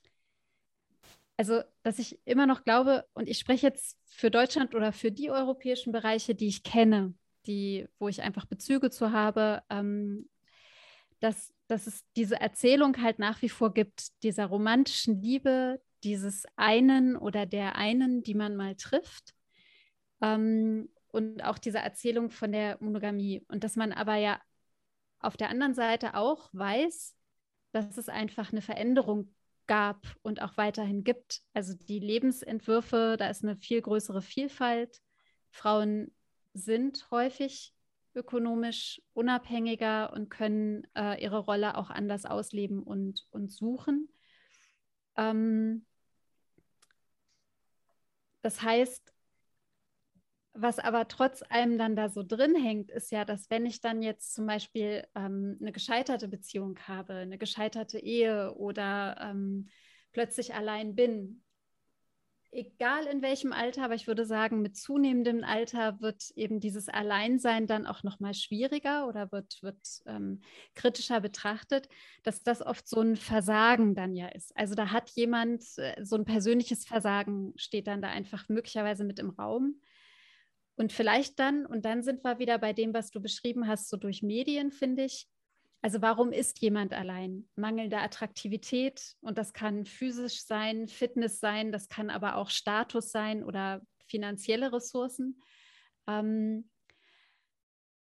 Speaker 1: also dass ich immer noch glaube, und ich spreche jetzt für Deutschland oder für die europäischen Bereiche, die ich kenne, die, wo ich einfach Bezüge zu habe, ähm, dass, dass es diese Erzählung halt nach wie vor gibt, dieser romantischen Liebe, dieses einen oder der einen, die man mal trifft. Ähm, und auch diese Erzählung von der Monogamie. Und dass man aber ja auf der anderen Seite auch weiß, dass es einfach eine Veränderung gab und auch weiterhin gibt. Also die Lebensentwürfe, da ist eine viel größere Vielfalt. Frauen sind häufig ökonomisch unabhängiger und können äh, ihre Rolle auch anders ausleben und, und suchen. Ähm, das heißt, was aber trotz allem dann da so drin hängt, ist ja, dass wenn ich dann jetzt zum Beispiel ähm, eine gescheiterte Beziehung habe, eine gescheiterte Ehe oder ähm, plötzlich allein bin, egal in welchem Alter, aber ich würde sagen, mit zunehmendem Alter wird eben dieses Alleinsein dann auch noch mal schwieriger oder wird, wird ähm, kritischer betrachtet, dass das oft so ein Versagen dann ja ist. Also da hat jemand, äh, so ein persönliches Versagen steht dann da einfach möglicherweise mit im Raum. Und vielleicht dann, und dann sind wir wieder bei dem, was du beschrieben hast, so durch Medien, finde ich, also warum ist jemand allein? Mangelnde Attraktivität und das kann physisch sein, Fitness sein, das kann aber auch Status sein oder finanzielle Ressourcen. Ähm,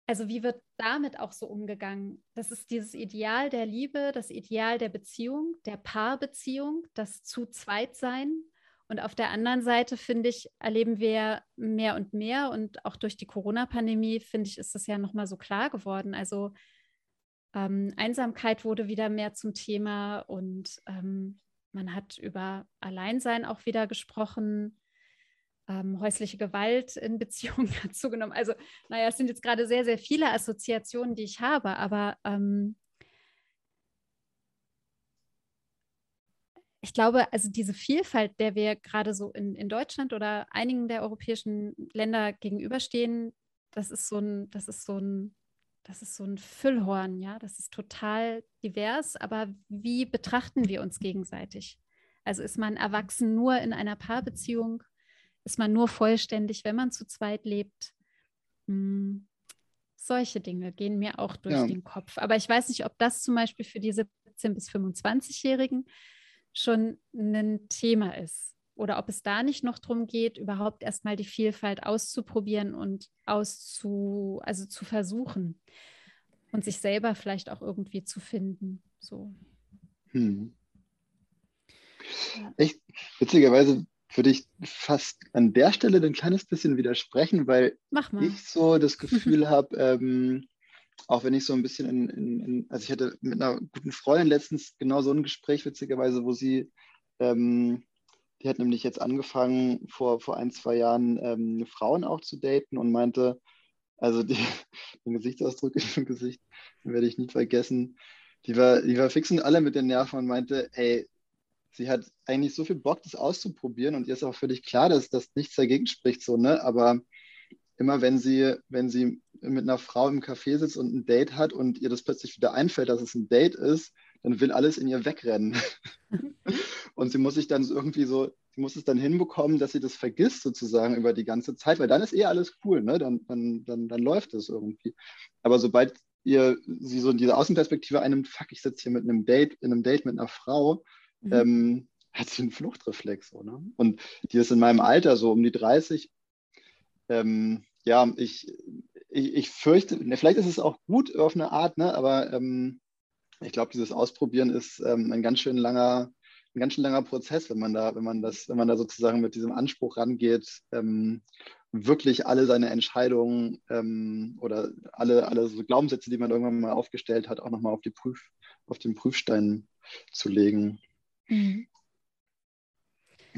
Speaker 1: also wie wird damit auch so umgegangen? Das ist dieses Ideal der Liebe, das Ideal der Beziehung, der Paarbeziehung, das zu zweit sein. Und auf der anderen Seite, finde ich, erleben wir mehr und mehr und auch durch die Corona-Pandemie, finde ich, ist das ja nochmal so klar geworden. Also ähm, Einsamkeit wurde wieder mehr zum Thema und ähm, man hat über Alleinsein auch wieder gesprochen. Ähm, häusliche Gewalt in Beziehungen <laughs> hat zugenommen. Also, naja, es sind jetzt gerade sehr, sehr viele Assoziationen, die ich habe, aber ähm, ich glaube, also diese Vielfalt, der wir gerade so in, in Deutschland oder einigen der europäischen Länder gegenüberstehen, das ist so ein, das ist so ein das ist so ein Füllhorn, ja, das ist total divers, aber wie betrachten wir uns gegenseitig? Also ist man erwachsen nur in einer Paarbeziehung? Ist man nur vollständig, wenn man zu zweit lebt? Hm, solche Dinge gehen mir auch durch ja. den Kopf. Aber ich weiß nicht, ob das zum Beispiel für die 17- bis 25-Jährigen schon ein Thema ist oder ob es da nicht noch darum geht, überhaupt erstmal die Vielfalt auszuprobieren und auszu, also zu versuchen und sich selber vielleicht auch irgendwie zu finden. So. Hm.
Speaker 3: Echt, witzigerweise würde ich fast an der Stelle ein kleines bisschen widersprechen, weil ich so das Gefühl <laughs> habe, ähm, auch wenn ich so ein bisschen in, in, in, also ich hatte mit einer guten Freundin letztens genau so ein Gespräch, witzigerweise, wo sie ähm, die hat nämlich jetzt angefangen, vor, vor ein, zwei Jahren ähm, Frauen auch zu daten und meinte, also die, <laughs> den Gesichtsausdruck im Gesicht, werde ich nie vergessen. Die war, die war fix und alle mit den Nerven und meinte, ey, sie hat eigentlich so viel Bock, das auszuprobieren und ihr ist auch völlig klar, dass das nichts dagegen spricht, so, ne? Aber immer wenn sie, wenn sie mit einer Frau im Café sitzt und ein Date hat und ihr das plötzlich wieder einfällt, dass es ein Date ist, dann will alles in ihr wegrennen. <laughs> und sie muss sich dann irgendwie so, sie muss es dann hinbekommen, dass sie das vergisst sozusagen über die ganze Zeit, weil dann ist eh alles cool, ne? Dann, dann, dann, dann läuft es irgendwie. Aber sobald ihr sie so in diese Außenperspektive einnimmt, fuck, ich sitze hier mit einem Date, in einem Date mit einer Frau, mhm. ähm, hat sie einen Fluchtreflex, so, ne? Und die ist in meinem Alter so um die 30. Ähm, ja, ich, ich, ich fürchte, ne, vielleicht ist es auch gut auf eine Art, ne? aber ähm, ich glaube, dieses Ausprobieren ist ähm, ein ganz schön langer, ein ganz schön langer Prozess, wenn man da, wenn man das, wenn man da sozusagen mit diesem Anspruch rangeht, ähm, wirklich alle seine Entscheidungen ähm, oder alle, alle so Glaubenssätze, die man irgendwann mal aufgestellt hat, auch nochmal auf die Prüf, auf den Prüfstein zu legen. Mhm.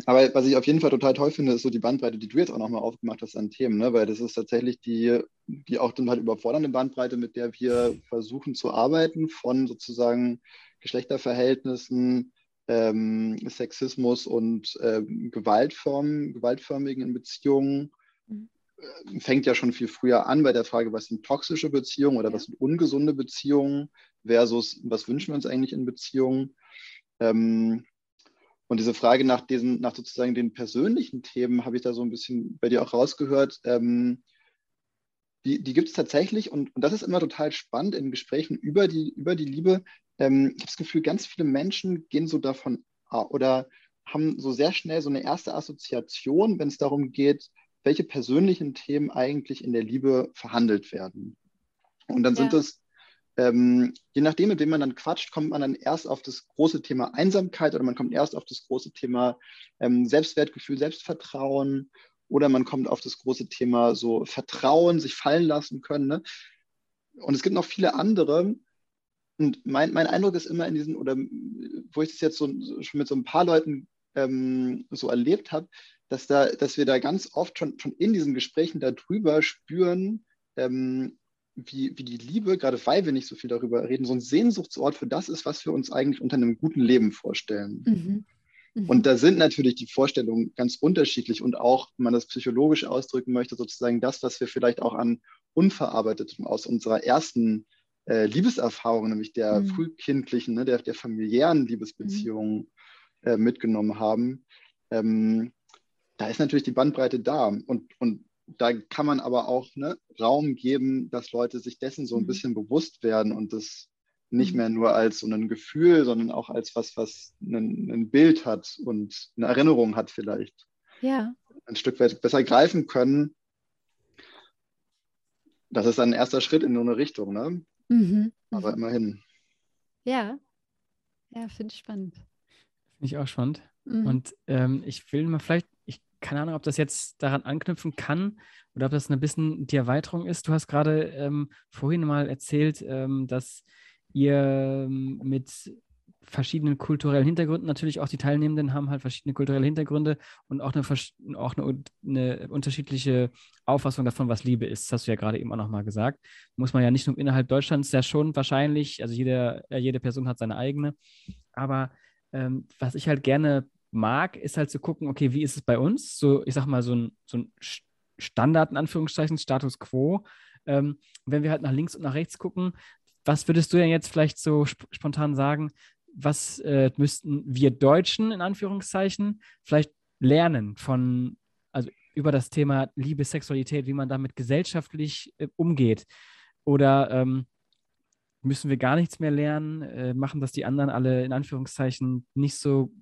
Speaker 3: Aber was ich auf jeden Fall total toll finde, ist so die Bandbreite, die du jetzt auch nochmal aufgemacht hast an Themen, ne? weil das ist tatsächlich die, die auch dann halt überfordernde Bandbreite, mit der wir versuchen zu arbeiten, von sozusagen Geschlechterverhältnissen, ähm, Sexismus und ähm, Gewaltformen, gewaltförmigen Beziehungen. Mhm. Fängt ja schon viel früher an bei der Frage, was sind toxische Beziehungen oder ja. was sind ungesunde Beziehungen versus was wünschen wir uns eigentlich in Beziehungen. Ähm, und diese Frage nach diesen, nach sozusagen den persönlichen Themen habe ich da so ein bisschen bei dir auch rausgehört. Ähm, die, die gibt es tatsächlich und, und das ist immer total spannend in Gesprächen über die, über die Liebe. Ähm, ich habe das Gefühl, ganz viele Menschen gehen so davon oder haben so sehr schnell so eine erste Assoziation, wenn es darum geht, welche persönlichen Themen eigentlich in der Liebe verhandelt werden. Und dann ja. sind es ähm, je nachdem, mit wem man dann quatscht, kommt man dann erst auf das große Thema Einsamkeit oder man kommt erst auf das große Thema ähm, Selbstwertgefühl, Selbstvertrauen oder man kommt auf das große Thema so Vertrauen, sich fallen lassen können. Ne? Und es gibt noch viele andere. Und mein, mein Eindruck ist immer in diesen, oder wo ich das jetzt so, schon mit so ein paar Leuten ähm, so erlebt habe, dass, da, dass wir da ganz oft schon, schon in diesen Gesprächen darüber spüren, ähm, wie, wie die Liebe, gerade weil wir nicht so viel darüber reden, so ein Sehnsuchtsort für das ist, was wir uns eigentlich unter einem guten Leben vorstellen. Mhm. Mhm. Und da sind natürlich die Vorstellungen ganz unterschiedlich und auch, wenn man das psychologisch ausdrücken möchte, sozusagen das, was wir vielleicht auch an Unverarbeitetem aus unserer ersten äh, Liebeserfahrung, nämlich der mhm. frühkindlichen, ne, der, der familiären Liebesbeziehungen mhm. äh, mitgenommen haben. Ähm, da ist natürlich die Bandbreite da. Und, und da kann man aber auch ne, Raum geben, dass Leute sich dessen so ein mhm. bisschen bewusst werden und das nicht mhm. mehr nur als so ein Gefühl, sondern auch als was, was ein, ein Bild hat und eine Erinnerung hat vielleicht.
Speaker 1: Ja.
Speaker 3: Ein Stück weit besser greifen können. Das ist ein erster Schritt in so eine Richtung, ne? Mhm. Aber mhm. immerhin.
Speaker 1: Ja. Ja, finde ich spannend.
Speaker 2: Finde ich auch spannend. Mhm. Und ähm, ich will mal vielleicht keine Ahnung, ob das jetzt daran anknüpfen kann oder ob das ein bisschen die Erweiterung ist. Du hast gerade ähm, vorhin mal erzählt, ähm, dass ihr ähm, mit verschiedenen kulturellen Hintergründen, natürlich auch die Teilnehmenden haben halt verschiedene kulturelle Hintergründe und auch eine, auch eine, eine unterschiedliche Auffassung davon, was Liebe ist. Das hast du ja gerade eben auch nochmal gesagt. Muss man ja nicht nur innerhalb Deutschlands ja schon wahrscheinlich, also jede, jede Person hat seine eigene. Aber ähm, was ich halt gerne mag, ist halt zu gucken, okay, wie ist es bei uns? So, ich sag mal, so ein, so ein Standard, in Anführungszeichen, Status quo. Ähm, wenn wir halt nach links und nach rechts gucken, was würdest du denn jetzt vielleicht so sp spontan sagen, was äh, müssten wir Deutschen, in Anführungszeichen, vielleicht lernen von, also über das Thema Liebe, Sexualität, wie man damit gesellschaftlich äh, umgeht? Oder ähm, müssen wir gar nichts mehr lernen? Äh, machen das die anderen alle in Anführungszeichen nicht so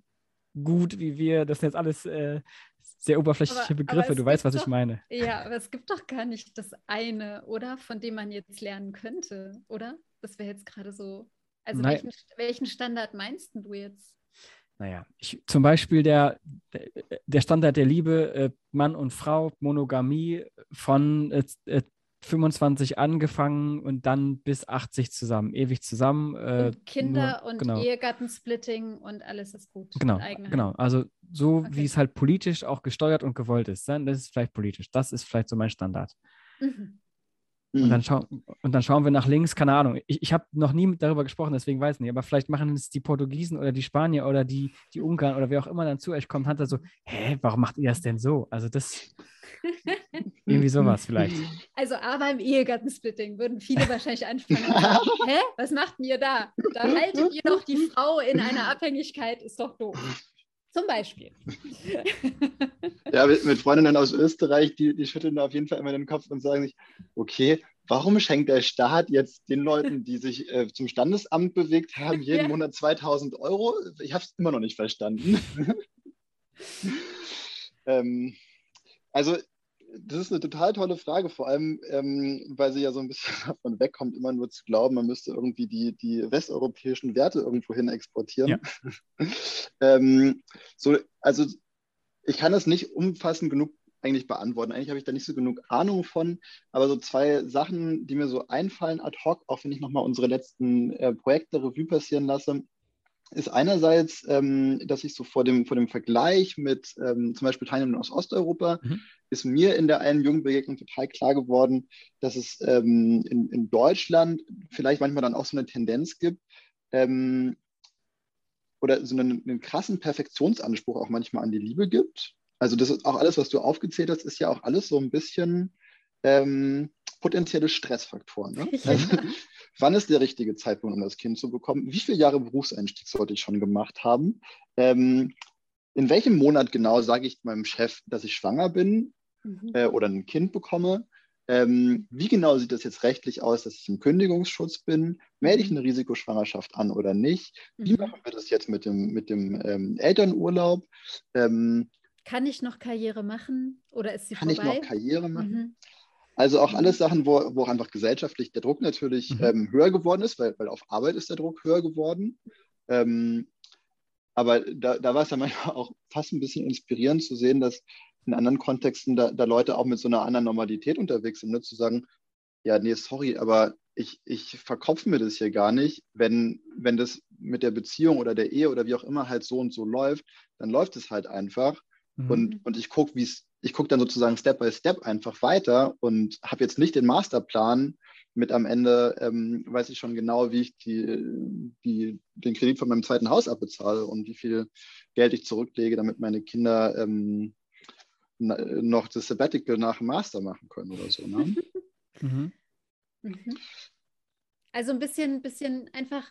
Speaker 2: gut wie wir. Das sind jetzt alles äh, sehr oberflächliche aber, Begriffe. Aber du weißt, was
Speaker 1: doch,
Speaker 2: ich meine.
Speaker 1: Ja, aber es gibt doch gar nicht das eine, oder? Von dem man jetzt lernen könnte, oder? Das wäre jetzt gerade so. Also welchen, welchen, Standard meinst du jetzt?
Speaker 2: Naja, ich, zum Beispiel der, der Standard der Liebe, äh, Mann und Frau, Monogamie von äh, äh 25 angefangen und dann bis 80 zusammen, ewig zusammen.
Speaker 1: Äh, und Kinder nur, und genau. Ehegattensplitting und alles ist gut.
Speaker 2: Genau, genau. Also so okay. wie es halt politisch auch gesteuert und gewollt ist. Das ist vielleicht politisch. Das ist vielleicht so mein Standard. Mhm. Und, dann mhm. und dann schauen wir nach links, keine Ahnung. Ich, ich habe noch nie darüber gesprochen, deswegen weiß ich nicht. Aber vielleicht machen es die Portugiesen oder die Spanier oder die, die Ungarn oder wer auch immer dann zu euch kommt, hat er so, <laughs> hä, warum macht ihr das denn so? Also das, <laughs> irgendwie sowas vielleicht.
Speaker 1: Also aber im Ehegattensplitting würden viele wahrscheinlich anfangen sagen, <laughs> hä, was macht ihr da? Da haltet ihr doch die Frau in einer Abhängigkeit, ist doch doof. Zum Beispiel.
Speaker 3: Ja, mit, mit Freundinnen aus Österreich, die, die schütteln da auf jeden Fall immer den Kopf und sagen sich, okay, warum schenkt der Staat jetzt den Leuten, die sich äh, zum Standesamt bewegt haben, jeden ja. Monat 2000 Euro? Ich habe es immer noch nicht verstanden. <laughs> ähm, also das ist eine total tolle Frage, vor allem, ähm, weil sie ja so ein bisschen <laughs> davon wegkommt, immer nur zu glauben, man müsste irgendwie die, die westeuropäischen Werte irgendwo hin exportieren. Ja. <laughs> ähm, so, also ich kann das nicht umfassend genug eigentlich beantworten. Eigentlich habe ich da nicht so genug Ahnung von, aber so zwei Sachen, die mir so einfallen ad hoc, auch wenn ich nochmal unsere letzten äh, Projekte Revue passieren lasse, ist einerseits, ähm, dass ich so vor dem, vor dem Vergleich mit ähm, zum Beispiel Teilnehmern aus Osteuropa, mhm. ist mir in der einen Jugendbegegnung total klar geworden, dass es ähm, in, in Deutschland vielleicht manchmal dann auch so eine Tendenz gibt, ähm, oder so einen, einen, krassen Perfektionsanspruch auch manchmal an die Liebe gibt. Also das ist auch alles, was du aufgezählt hast, ist ja auch alles so ein bisschen ähm, potenzielle Stressfaktoren. Ne? Ja. Also, <laughs> wann ist der richtige Zeitpunkt, um das Kind zu bekommen? Wie viele Jahre Berufseinstieg sollte ich schon gemacht haben? Ähm, in welchem Monat genau sage ich meinem Chef, dass ich schwanger bin mhm. äh, oder ein Kind bekomme? Ähm, wie genau sieht das jetzt rechtlich aus, dass ich im Kündigungsschutz bin? Melde ich mhm. eine Risikoschwangerschaft an oder nicht? Wie mhm. machen wir das jetzt mit dem, mit dem ähm, Elternurlaub? Ähm,
Speaker 1: kann ich noch Karriere machen oder ist sie
Speaker 3: kann
Speaker 1: vorbei?
Speaker 3: Kann ich noch Karriere machen? Mhm. Also auch alles mhm. Sachen, wo, wo auch einfach gesellschaftlich der Druck natürlich mhm. ähm, höher geworden ist, weil, weil auf Arbeit ist der Druck höher geworden. Ähm, aber da, da war es ja <laughs> manchmal auch fast ein bisschen inspirierend zu sehen, dass in anderen Kontexten da, da Leute auch mit so einer anderen Normalität unterwegs sind, ne? zu sagen, ja, nee, sorry, aber ich, ich verkopfe mir das hier gar nicht. Wenn, wenn das mit der Beziehung oder der Ehe oder wie auch immer halt so und so läuft, dann läuft es halt einfach. Mhm. Und, und ich gucke, wie es ich gucke dann sozusagen Step by Step einfach weiter und habe jetzt nicht den Masterplan mit am Ende, ähm, weiß ich schon genau, wie ich die, die, den Kredit von meinem zweiten Haus abbezahle und wie viel Geld ich zurücklege, damit meine Kinder ähm, noch das Sabbatical nach dem Master machen können oder so. Ne? <laughs>
Speaker 1: Mhm. Mhm. Also ein bisschen, bisschen einfach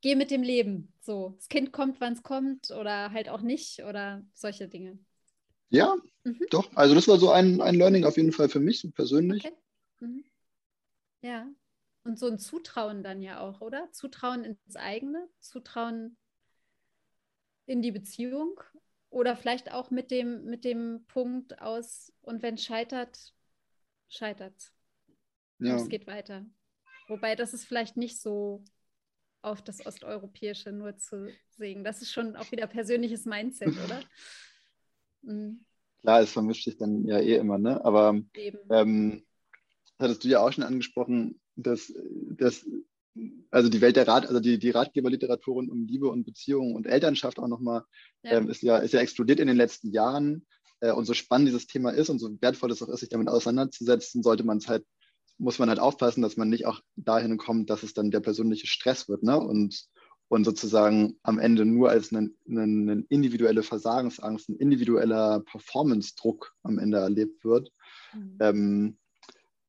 Speaker 1: geh mit dem Leben. So, das Kind kommt, wann es kommt oder halt auch nicht oder solche Dinge.
Speaker 3: Ja, mhm. doch. Also das war so ein, ein Learning auf jeden Fall für mich, so persönlich. Okay.
Speaker 1: Mhm. Ja. Und so ein Zutrauen dann ja auch, oder? Zutrauen ins eigene, Zutrauen in die Beziehung oder vielleicht auch mit dem, mit dem Punkt aus, und wenn es scheitert, scheitert es. Ja. es geht weiter. Wobei das ist vielleicht nicht so auf das Osteuropäische nur zu sehen. Das ist schon auch wieder persönliches Mindset, oder? <laughs>
Speaker 3: Mhm. Klar, es vermischt sich dann ja eh immer, ne? Aber ähm, hattest du ja auch schon angesprochen, dass, dass also die Welt der Rat, also die, die Ratgeberliteratur rund um Liebe und Beziehung und Elternschaft auch nochmal ja. Ähm, ist, ja, ist ja explodiert in den letzten Jahren. Äh, und so spannend dieses Thema ist und so wertvoll es auch ist, sich damit auseinanderzusetzen, sollte man es halt, muss man halt aufpassen, dass man nicht auch dahin kommt, dass es dann der persönliche Stress wird, ne? Und und sozusagen am Ende nur als eine, eine individuelle Versagensangst, ein individueller Performance-Druck am Ende erlebt wird. Mhm. Ähm,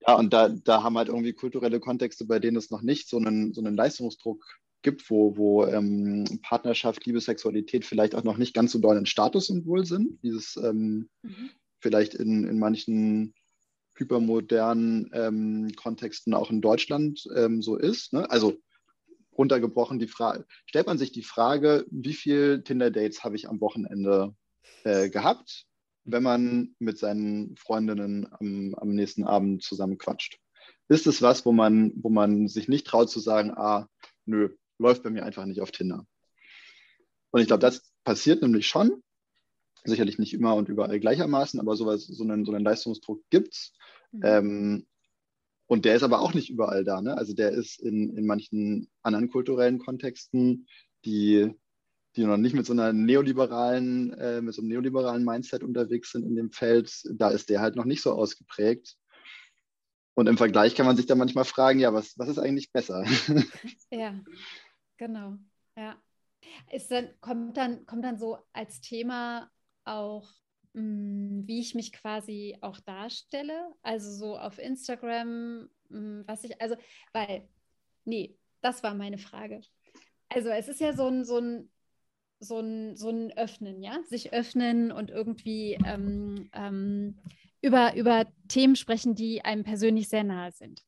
Speaker 3: ja, und da, da haben halt irgendwie kulturelle Kontexte, bei denen es noch nicht so einen, so einen Leistungsdruck gibt, wo, wo ähm, Partnerschaft, Liebe, Sexualität vielleicht auch noch nicht ganz so doll in Statussymbol sind, wie es ähm, mhm. vielleicht in, in manchen hypermodernen ähm, Kontexten auch in Deutschland ähm, so ist. Ne? Also runtergebrochen die Frage, stellt man sich die Frage, wie viele Tinder-Dates habe ich am Wochenende äh, gehabt, wenn man mit seinen Freundinnen am, am, nächsten Abend zusammen quatscht? Ist es was, wo man, wo man sich nicht traut zu sagen, ah, nö, läuft bei mir einfach nicht auf Tinder? Und ich glaube, das passiert nämlich schon. Sicherlich nicht immer und überall gleichermaßen, aber sowas, so einen, so einen Leistungsdruck gibt es. Mhm. Ähm, und der ist aber auch nicht überall da. Ne? Also der ist in, in manchen anderen kulturellen Kontexten, die, die noch nicht mit so einer neoliberalen, äh, mit so einem neoliberalen Mindset unterwegs sind in dem Feld, da ist der halt noch nicht so ausgeprägt. Und im Vergleich kann man sich dann manchmal fragen, ja, was, was ist eigentlich besser? <laughs>
Speaker 1: Ja, genau. Ja. Ist dann, kommt, dann, kommt dann so als Thema auch wie ich mich quasi auch darstelle. Also so auf Instagram, mm, was ich, also, weil, nee, das war meine Frage. Also es ist ja so ein, so ein, so ein, so ein Öffnen, ja, sich öffnen und irgendwie ähm, ähm, über, über Themen sprechen, die einem persönlich sehr nahe sind.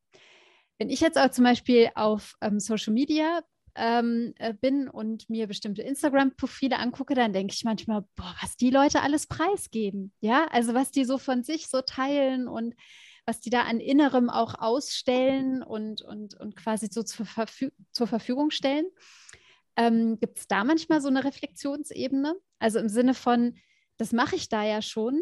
Speaker 1: Wenn ich jetzt auch zum Beispiel auf ähm, Social Media ähm, äh, bin und mir bestimmte Instagram-Profile angucke, dann denke ich manchmal, boah, was die Leute alles preisgeben. Ja, also was die so von sich so teilen und was die da an Innerem auch ausstellen und, und, und quasi so zur, Verfü zur Verfügung stellen. Ähm, Gibt es da manchmal so eine Reflexionsebene? Also im Sinne von, das mache ich da ja schon.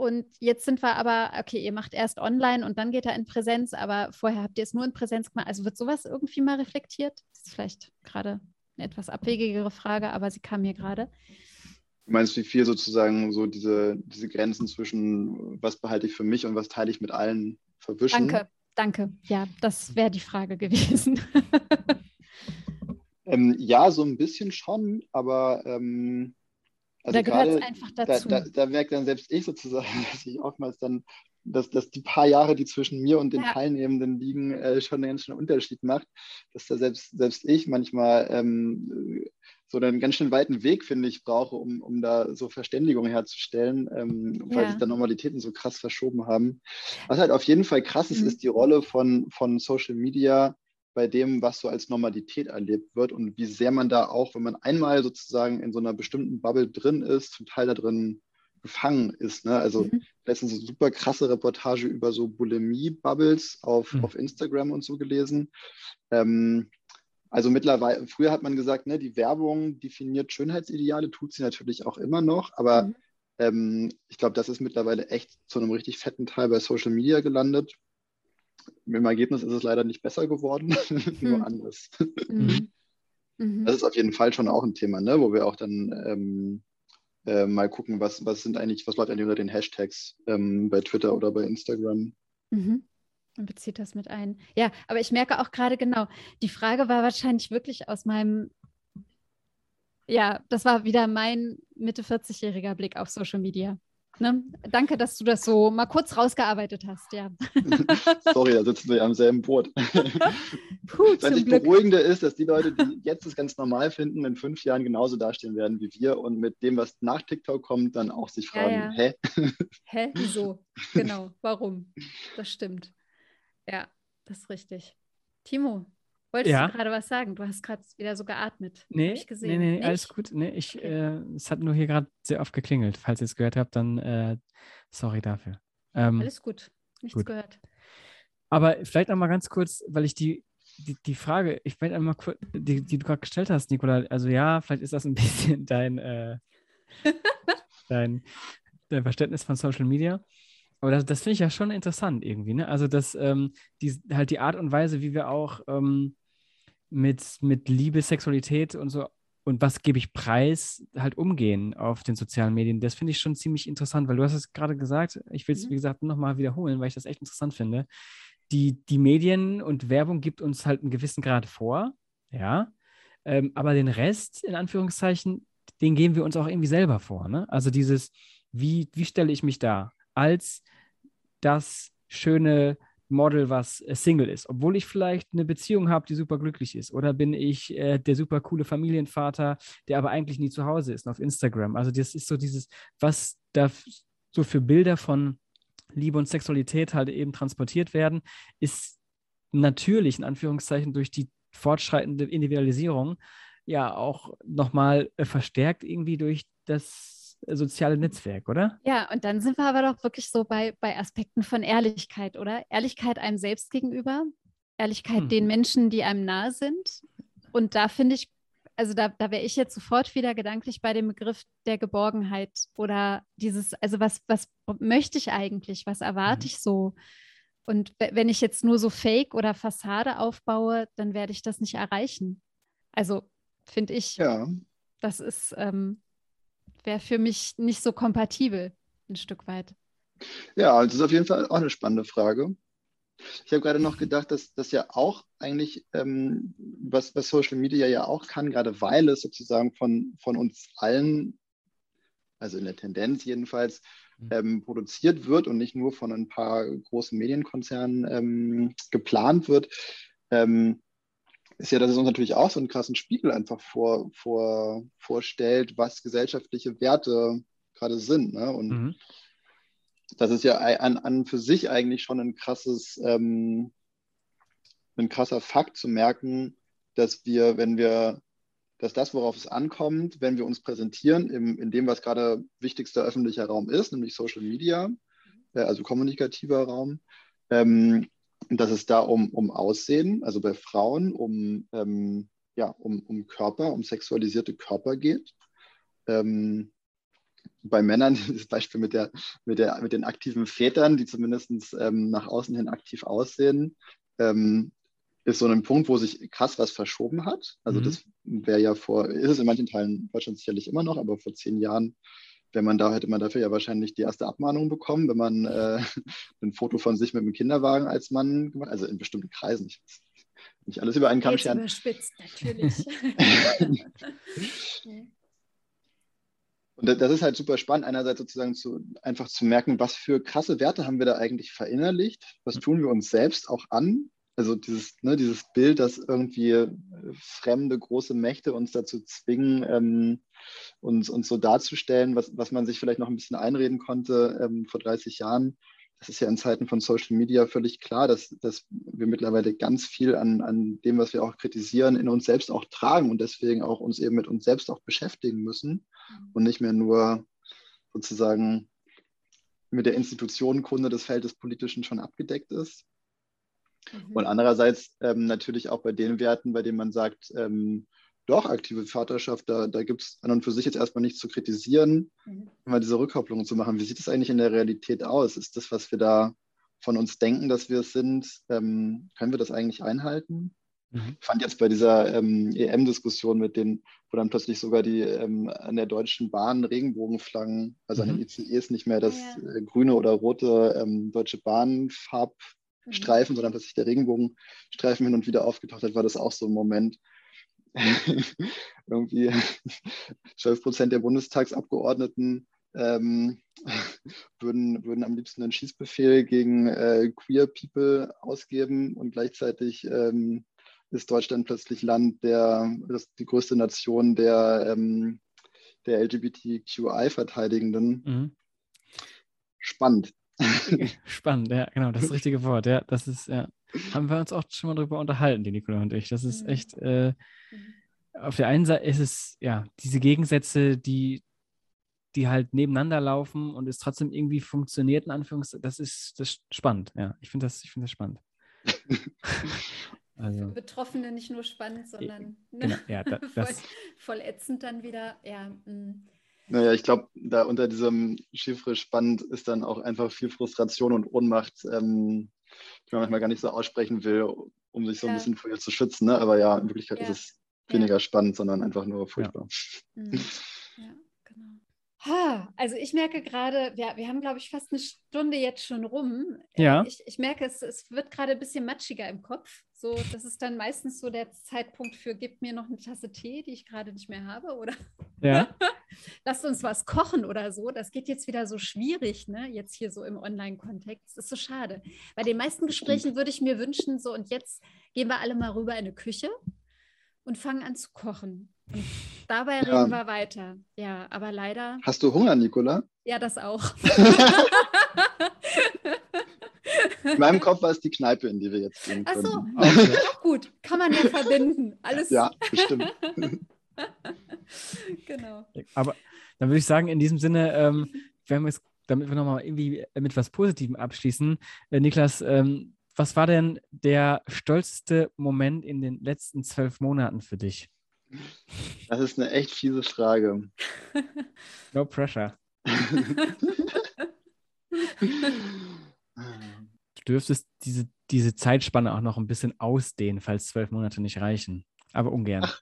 Speaker 1: Und jetzt sind wir aber, okay, ihr macht erst online und dann geht er in Präsenz, aber vorher habt ihr es nur in Präsenz gemacht. Also wird sowas irgendwie mal reflektiert? Das ist vielleicht gerade eine etwas abwegigere Frage, aber sie kam mir gerade.
Speaker 3: Du meinst, wie viel sozusagen so diese, diese Grenzen zwischen, was behalte ich für mich und was teile ich mit allen verwischen?
Speaker 1: Danke, danke. Ja, das wäre die Frage gewesen. <laughs>
Speaker 3: ähm, ja, so ein bisschen schon, aber ähm,
Speaker 1: also da gehört es einfach dazu.
Speaker 3: Da, da, da, merkt dann selbst ich sozusagen, <laughs> dass ich oftmals dann, dass, dass die paar Jahre, die zwischen mir und den ja. Teilnehmenden liegen, äh, schon einen ganz schönen Unterschied macht. Dass da selbst, selbst ich manchmal ähm, so einen ganz schön weiten Weg, finde ich, brauche, um, um da so Verständigung herzustellen, ähm, weil sich da Normalitäten so krass verschoben haben. Was halt auf jeden Fall krass ist, mhm. ist die Rolle von, von Social Media bei dem, was so als Normalität erlebt wird und wie sehr man da auch, wenn man einmal sozusagen in so einer bestimmten Bubble drin ist, zum Teil da drin gefangen ist. Ne? Also mhm. letztens eine super krasse Reportage über so Bulimie-Bubbles auf, mhm. auf Instagram und so gelesen. Ähm, also mittlerweile, früher hat man gesagt, ne, die Werbung definiert Schönheitsideale, tut sie natürlich auch immer noch, aber mhm. ähm, ich glaube, das ist mittlerweile echt zu einem richtig fetten Teil bei Social Media gelandet. Im Ergebnis ist es leider nicht besser geworden, <laughs> nur hm. anders. Mhm. Mhm. Das ist auf jeden Fall schon auch ein Thema, ne, wo wir auch dann ähm, äh, mal gucken, was, was sind eigentlich, was läuft eigentlich unter den Hashtags ähm, bei Twitter oder bei Instagram.
Speaker 1: Mhm. Man bezieht das mit ein. Ja, aber ich merke auch gerade genau, die Frage war wahrscheinlich wirklich aus meinem, ja, das war wieder mein Mitte 40-jähriger Blick auf Social Media. Ne? Danke, dass du das so mal kurz rausgearbeitet hast, ja. <laughs>
Speaker 3: Sorry, da sitzen wir ja am selben Boot. <laughs> Puh, das Beruhigende ist, dass die Leute, die jetzt das ganz normal finden, in fünf Jahren genauso dastehen werden wie wir und mit dem, was nach TikTok kommt, dann auch sich fragen, ja, ja. hä? <laughs>
Speaker 1: Hä, wieso? Genau, warum? Das stimmt. Ja, das ist richtig. Timo, wolltest ja. du gerade was sagen? Du hast gerade wieder so geatmet.
Speaker 2: Nee, ich gesehen. nee, nee, alles gut. Nee, ich, okay. äh, es hat nur hier gerade sehr oft geklingelt. Falls ihr es gehört habt, dann äh, sorry dafür.
Speaker 1: Ähm, alles gut, nichts gut. gehört.
Speaker 2: Aber vielleicht noch mal ganz kurz, weil ich die, die, die Frage, ich werde einmal kurz, die, die du gerade gestellt hast, Nicola, also ja, vielleicht ist das ein <laughs> bisschen dein, äh, <laughs> dein, dein Verständnis von Social Media. Aber das, das finde ich ja schon interessant irgendwie, ne? Also, dass ähm, die, halt die Art und Weise, wie wir auch ähm, mit, mit Liebe, Sexualität und so und was gebe ich preis, halt umgehen auf den sozialen Medien, das finde ich schon ziemlich interessant, weil du hast es gerade gesagt, ich will es, mhm. wie gesagt, nochmal wiederholen, weil ich das echt interessant finde. Die, die Medien und Werbung gibt uns halt einen gewissen Grad vor, ja, ähm, aber den Rest, in Anführungszeichen, den geben wir uns auch irgendwie selber vor, ne? Also dieses, wie, wie stelle ich mich da? als das schöne Model, was äh, Single ist, obwohl ich vielleicht eine Beziehung habe, die super glücklich ist. Oder bin ich äh, der super coole Familienvater, der aber eigentlich nie zu Hause ist auf Instagram. Also das ist so dieses, was da so für Bilder von Liebe und Sexualität halt eben transportiert werden, ist natürlich in Anführungszeichen durch die fortschreitende Individualisierung ja auch nochmal äh, verstärkt irgendwie durch das soziale Netzwerk, oder?
Speaker 1: Ja, und dann sind wir aber doch wirklich so bei, bei Aspekten von Ehrlichkeit, oder? Ehrlichkeit einem selbst gegenüber, Ehrlichkeit hm. den Menschen, die einem nahe sind. Und da finde ich, also da, da wäre ich jetzt sofort wieder gedanklich bei dem Begriff der Geborgenheit oder dieses, also was, was möchte ich eigentlich, was erwarte hm. ich so? Und wenn ich jetzt nur so Fake oder Fassade aufbaue, dann werde ich das nicht erreichen. Also finde ich, ja. das ist, ähm, wäre für mich nicht so kompatibel, ein Stück weit.
Speaker 3: Ja, das ist auf jeden Fall auch eine spannende Frage. Ich habe gerade noch gedacht, dass das ja auch eigentlich, ähm, was, was Social Media ja auch kann, gerade weil es sozusagen von, von uns allen, also in der Tendenz jedenfalls, mhm. ähm, produziert wird und nicht nur von ein paar großen Medienkonzernen ähm, geplant wird, ähm, ist ja, dass es uns natürlich auch so einen krassen Spiegel einfach vor, vor, vorstellt, was gesellschaftliche Werte gerade sind. Ne? Und mhm. das ist ja an, an für sich eigentlich schon ein krasses, ähm, ein krasser Fakt zu merken, dass wir, wenn wir, dass das, worauf es ankommt, wenn wir uns präsentieren, im, in dem, was gerade wichtigster öffentlicher Raum ist, nämlich Social Media, äh, also kommunikativer Raum, ähm, dass es da um, um Aussehen, also bei Frauen um, ähm, ja, um, um Körper, um sexualisierte Körper geht. Ähm, bei Männern, <laughs> das Beispiel mit, der, mit, der, mit den aktiven Vätern, die zumindest ähm, nach außen hin aktiv aussehen, ähm, ist so ein Punkt, wo sich krass was verschoben hat. Also mhm. das wäre ja vor, ist es in manchen Teilen Deutschlands sicherlich immer noch, aber vor zehn Jahren wenn man da hätte man dafür ja wahrscheinlich die erste Abmahnung bekommen, wenn man äh, <laughs> ein Foto von sich mit einem Kinderwagen als Mann gemacht, also in bestimmten Kreisen. Ich, nicht alles über einen Kamm scheren.
Speaker 1: Überspitzt, natürlich. <laughs>
Speaker 3: Und das ist halt super spannend, einerseits sozusagen zu, einfach zu merken, was für krasse Werte haben wir da eigentlich verinnerlicht, was tun wir uns selbst auch an. Also dieses, ne, dieses Bild, dass irgendwie äh, fremde große Mächte uns dazu zwingen, ähm, uns, uns so darzustellen, was, was man sich vielleicht noch ein bisschen einreden konnte ähm, vor 30 Jahren. Das ist ja in Zeiten von Social Media völlig klar, dass, dass wir mittlerweile ganz viel an, an dem, was wir auch kritisieren, in uns selbst auch tragen und deswegen auch uns eben mit uns selbst auch beschäftigen müssen mhm. und nicht mehr nur sozusagen mit der Institutionenkunde des Feldes Politischen schon abgedeckt ist. Mhm. Und andererseits ähm, natürlich auch bei den Werten, bei denen man sagt, ähm, doch, aktive Vaterschaft, da, da gibt es an und für sich jetzt erstmal nichts zu kritisieren, mhm. mal diese Rückkopplung zu machen. Wie sieht es eigentlich in der Realität aus? Ist das, was wir da von uns denken, dass wir es sind, ähm, können wir das eigentlich einhalten? Mhm. Ich fand jetzt bei dieser ähm, EM-Diskussion mit den, wo dann plötzlich sogar die ähm, an der Deutschen Bahn Regenbogenflaggen, also mhm. an den ICEs nicht mehr das ja. äh, grüne oder rote ähm, Deutsche Bahn-Farbstreifen, mhm. sondern plötzlich der Regenbogenstreifen hin und wieder aufgetaucht hat, war das auch so ein Moment, <laughs> irgendwie 12 Prozent der Bundestagsabgeordneten ähm, würden, würden am liebsten einen Schießbefehl gegen äh, Queer People ausgeben und gleichzeitig ähm, ist Deutschland plötzlich Land der, das die größte Nation der, ähm, der LGBTQI-Verteidigenden. Mhm. Spannend. <laughs>
Speaker 2: Spannend, ja, genau, das richtige Wort. Ja, das ist, ja, haben wir uns auch schon mal darüber unterhalten, die Nicola und ich. Das ist mhm. echt, äh, auf der einen Seite ist es, ja, diese Gegensätze, die, die halt nebeneinander laufen und es trotzdem irgendwie funktioniert, in Anführungszeichen, das ist, das ist spannend, ja. Ich finde das, find das spannend. <laughs>
Speaker 1: also, Für Betroffene nicht nur spannend, sondern
Speaker 2: genau, ne? ja, da, <laughs>
Speaker 1: voll, voll, ätzend dann wieder, ja. Mh.
Speaker 3: Naja, ich glaube, da unter diesem Chiffre spannend ist dann auch einfach viel Frustration und Ohnmacht, ähm, die man manchmal gar nicht so aussprechen will, um sich so ja. ein bisschen vor ihr zu schützen. Ne? Aber ja, in Wirklichkeit ja. ist es weniger ja. spannend, sondern einfach nur furchtbar.
Speaker 1: Mhm. <laughs> Ja, genau. Ha, also ich merke gerade, ja, wir haben, glaube ich, fast eine Stunde jetzt schon rum.
Speaker 2: Ja.
Speaker 1: Ich, ich merke, es, es wird gerade ein bisschen matschiger im Kopf. So, das ist dann meistens so der Zeitpunkt für, gib mir noch eine Tasse Tee, die ich gerade nicht mehr habe, oder
Speaker 2: ja. <laughs>
Speaker 1: lasst uns was kochen oder so. Das geht jetzt wieder so schwierig, ne? Jetzt hier so im Online-Kontext. Das ist so schade. Bei den meisten Gesprächen würde ich mir wünschen, so und jetzt gehen wir alle mal rüber in eine Küche und fangen an zu kochen. Und dabei ja. reden wir weiter. Ja, aber leider.
Speaker 3: Hast du Hunger, Nicola?
Speaker 1: Ja, das auch.
Speaker 3: In meinem Kopf war es die Kneipe, in die wir jetzt gehen
Speaker 1: können. Ach so, okay. auch gut. Kann man ja verbinden. Alles.
Speaker 3: Ja, bestimmt. <laughs>
Speaker 1: genau.
Speaker 2: Aber dann würde ich sagen, in diesem Sinne, ähm, wir jetzt, damit wir nochmal irgendwie mit was Positivem abschließen, äh, Niklas, ähm, was war denn der stolzeste Moment in den letzten zwölf Monaten für dich?
Speaker 3: Das ist eine echt fiese Frage. <laughs>
Speaker 2: No pressure. <laughs> du dürftest diese, diese Zeitspanne auch noch ein bisschen ausdehnen, falls zwölf Monate nicht reichen. Aber ungern. Ach,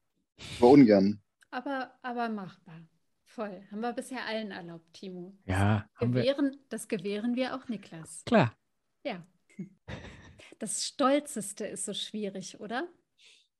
Speaker 3: aber ungern.
Speaker 1: Aber, aber machbar. Voll. Haben wir bisher allen erlaubt, Timo.
Speaker 2: Ja.
Speaker 1: Gewähren, wir... Das gewähren wir auch Niklas.
Speaker 2: Klar.
Speaker 1: Ja. Das Stolzeste ist so schwierig, oder?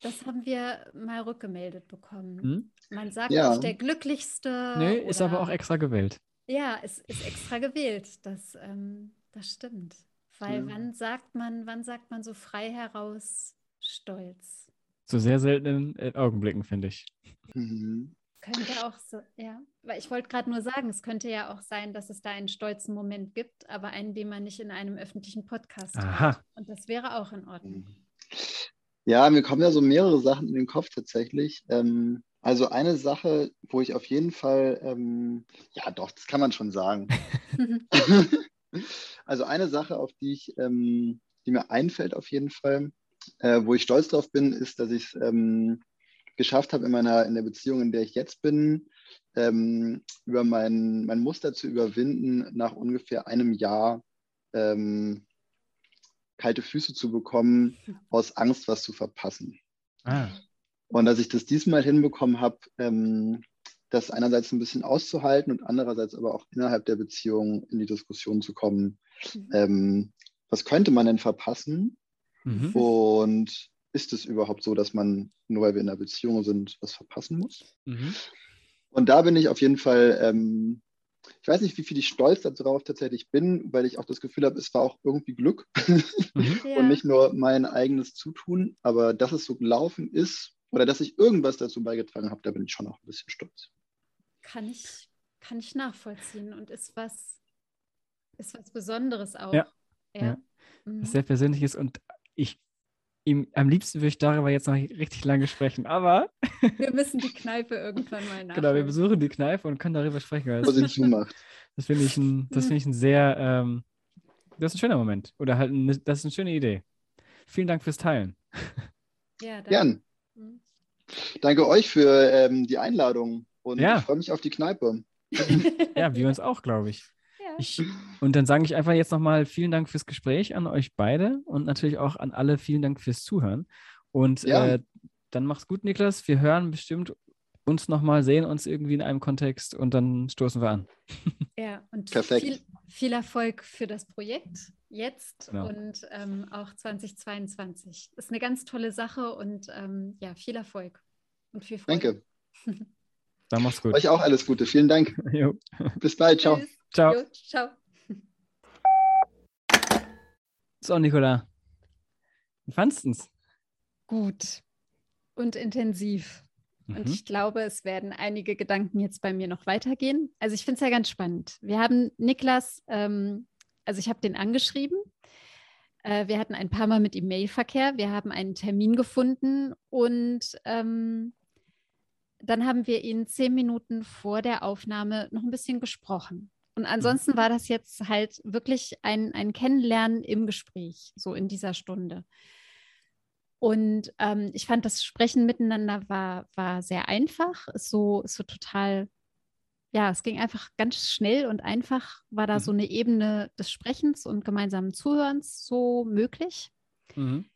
Speaker 1: Das haben wir mal rückgemeldet bekommen. Hm? Man sagt ja. nicht der glücklichste.
Speaker 2: Nee, ist aber auch extra gewählt.
Speaker 1: Ja, es ist extra gewählt. Das, ähm, das stimmt. Weil ja. wann sagt man, wann sagt man so frei heraus stolz?
Speaker 2: Zu sehr seltenen äh, Augenblicken, finde ich.
Speaker 1: Mhm. Könnte auch so, ja. Weil ich wollte gerade nur sagen, es könnte ja auch sein, dass es da einen stolzen Moment gibt, aber einen, den man nicht in einem öffentlichen Podcast
Speaker 2: Aha.
Speaker 1: hat. Und das wäre auch in Ordnung. Mhm.
Speaker 3: Ja, mir kommen ja so mehrere Sachen in den Kopf tatsächlich. Ähm, also eine Sache, wo ich auf jeden Fall, ähm, ja doch, das kann man schon sagen. <laughs> also eine Sache, auf die ich, ähm, die mir einfällt auf jeden Fall, äh, wo ich stolz drauf bin, ist, dass ich es ähm, geschafft habe in meiner in der Beziehung, in der ich jetzt bin, ähm, über mein, mein Muster zu überwinden, nach ungefähr einem Jahr ähm, kalte Füße zu bekommen, <laughs> aus Angst, was zu verpassen. Ah. Und dass ich das diesmal hinbekommen habe, ähm, das einerseits ein bisschen auszuhalten und andererseits aber auch innerhalb der Beziehung in die Diskussion zu kommen, mhm. ähm, was könnte man denn verpassen? Mhm. Und ist es überhaupt so, dass man, nur weil wir in einer Beziehung sind, was verpassen muss? Mhm. Und da bin ich auf jeden Fall, ähm, ich weiß nicht, wie viel ich stolz darauf tatsächlich bin, weil ich auch das Gefühl habe, es war auch irgendwie Glück <laughs> mhm. und nicht nur mein eigenes Zutun, aber dass es so gelaufen ist oder dass ich irgendwas dazu beigetragen habe, da bin ich schon auch ein bisschen stolz.
Speaker 1: Kann ich, kann ich nachvollziehen und ist was, ist was Besonderes auch.
Speaker 2: Ja. ja. ja. Mhm. Was sehr Persönliches und ich ihm, am liebsten würde ich darüber jetzt noch richtig lange sprechen, aber. <laughs>
Speaker 1: wir müssen die Kneipe irgendwann mal nachholen. <laughs>
Speaker 2: Genau, wir besuchen die Kneipe und können darüber sprechen.
Speaker 3: Zumacht. <laughs>
Speaker 2: Das finde ich, ein, find ich ein sehr, ähm, das ist ein schöner Moment. Oder halt, eine, das ist eine schöne Idee. Vielen Dank fürs Teilen.
Speaker 3: Ja, danke. Gern. Mhm. Danke euch für ähm, die Einladung und ja. ich freue mich auf die Kneipe.
Speaker 2: ja, wir uns auch, glaube ich. Ich, und dann sage ich einfach jetzt nochmal vielen Dank fürs Gespräch an euch beide und natürlich auch an alle vielen Dank fürs Zuhören. Und ja. äh, dann mach's gut, Niklas. Wir hören bestimmt uns nochmal, sehen uns irgendwie in einem Kontext und dann stoßen wir an.
Speaker 1: Ja, und viel, viel, Erfolg für das Projekt jetzt genau. und ähm, auch 2022. Das ist eine ganz tolle Sache und ähm, ja, viel Erfolg und viel
Speaker 3: Freude.
Speaker 2: Danke. <laughs> Dann mach's gut.
Speaker 3: Euch auch alles Gute. Vielen Dank. <laughs> Bis bald. Ciao. Tschüss.
Speaker 2: Ciao. Jo, ciao. So, Nicola. Wie fandest du es?
Speaker 1: Gut und intensiv. Mhm. Und ich glaube, es werden einige Gedanken jetzt bei mir noch weitergehen. Also ich finde es ja ganz spannend. Wir haben Niklas, ähm, also ich habe den angeschrieben. Äh, wir hatten ein paar Mal mit ihm Mailverkehr. Wir haben einen Termin gefunden und ähm, dann haben wir ihn zehn Minuten vor der Aufnahme noch ein bisschen gesprochen. Und mhm. ansonsten war das jetzt halt wirklich ein, ein Kennenlernen im Gespräch, so in dieser Stunde. Und ähm, ich fand, das Sprechen miteinander war, war sehr einfach, ist so, ist so total, ja, es ging einfach ganz schnell und einfach, war da mhm. so eine Ebene des Sprechens und gemeinsamen Zuhörens so möglich. Mhm.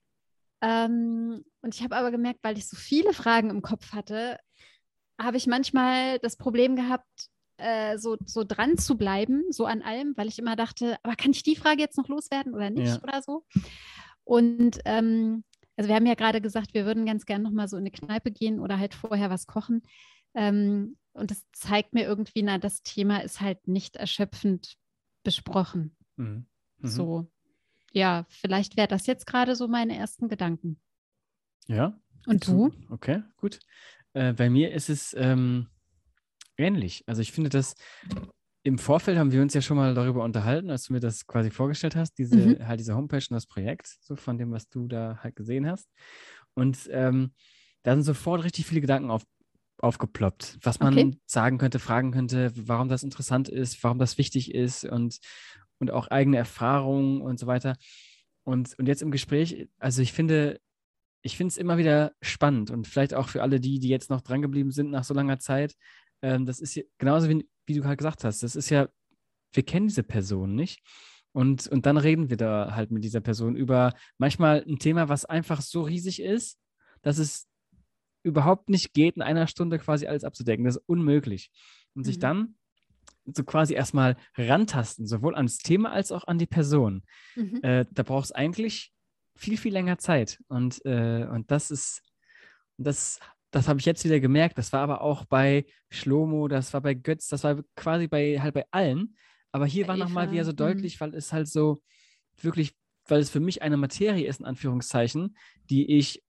Speaker 1: Ähm, und ich habe aber gemerkt, weil ich so viele Fragen im Kopf hatte, habe ich manchmal das Problem gehabt, äh, so, so dran zu bleiben, so an allem, weil ich immer dachte, aber kann ich die Frage jetzt noch loswerden oder nicht ja. oder so? Und ähm, also wir haben ja gerade gesagt, wir würden ganz gerne nochmal so in eine Kneipe gehen oder halt vorher was kochen. Ähm, und das zeigt mir irgendwie, na, das Thema ist halt nicht erschöpfend besprochen. Mhm. Mhm. So, ja, vielleicht wäre das jetzt gerade so meine ersten Gedanken.
Speaker 2: Ja.
Speaker 1: Und du?
Speaker 2: Okay, gut. Äh, bei mir ist es, ähm, ähnlich. Also ich finde das, im Vorfeld haben wir uns ja schon mal darüber unterhalten, als du mir das quasi vorgestellt hast, diese, mhm. halt diese Homepage und das Projekt, so von dem, was du da halt gesehen hast. Und ähm, da sind sofort richtig viele Gedanken auf, aufgeploppt, was man okay. sagen könnte, fragen könnte, warum das interessant ist, warum das wichtig ist und, und auch eigene Erfahrungen und so weiter. Und, und jetzt im Gespräch, also ich finde, ich finde es immer wieder spannend und vielleicht auch für alle die, die jetzt noch drangeblieben sind nach so langer Zeit, ähm, das ist ja genauso wie, wie du halt gesagt hast, das ist ja, wir kennen diese Person nicht. Und, und dann reden wir da halt mit dieser Person über manchmal ein Thema, was einfach so riesig ist, dass es überhaupt nicht geht, in einer Stunde quasi alles abzudecken. Das ist unmöglich. Und mhm. sich dann so quasi erstmal rantasten, sowohl ans Thema als auch an die Person. Mhm. Äh, da braucht es eigentlich viel, viel länger Zeit. Und, äh, und das ist, das das habe ich jetzt wieder gemerkt. Das war aber auch bei Schlomo, das war bei Götz, das war quasi bei halt bei allen. Aber hier war nochmal wieder so mhm. deutlich, weil es halt so wirklich, weil es für mich eine Materie ist, in Anführungszeichen, die ich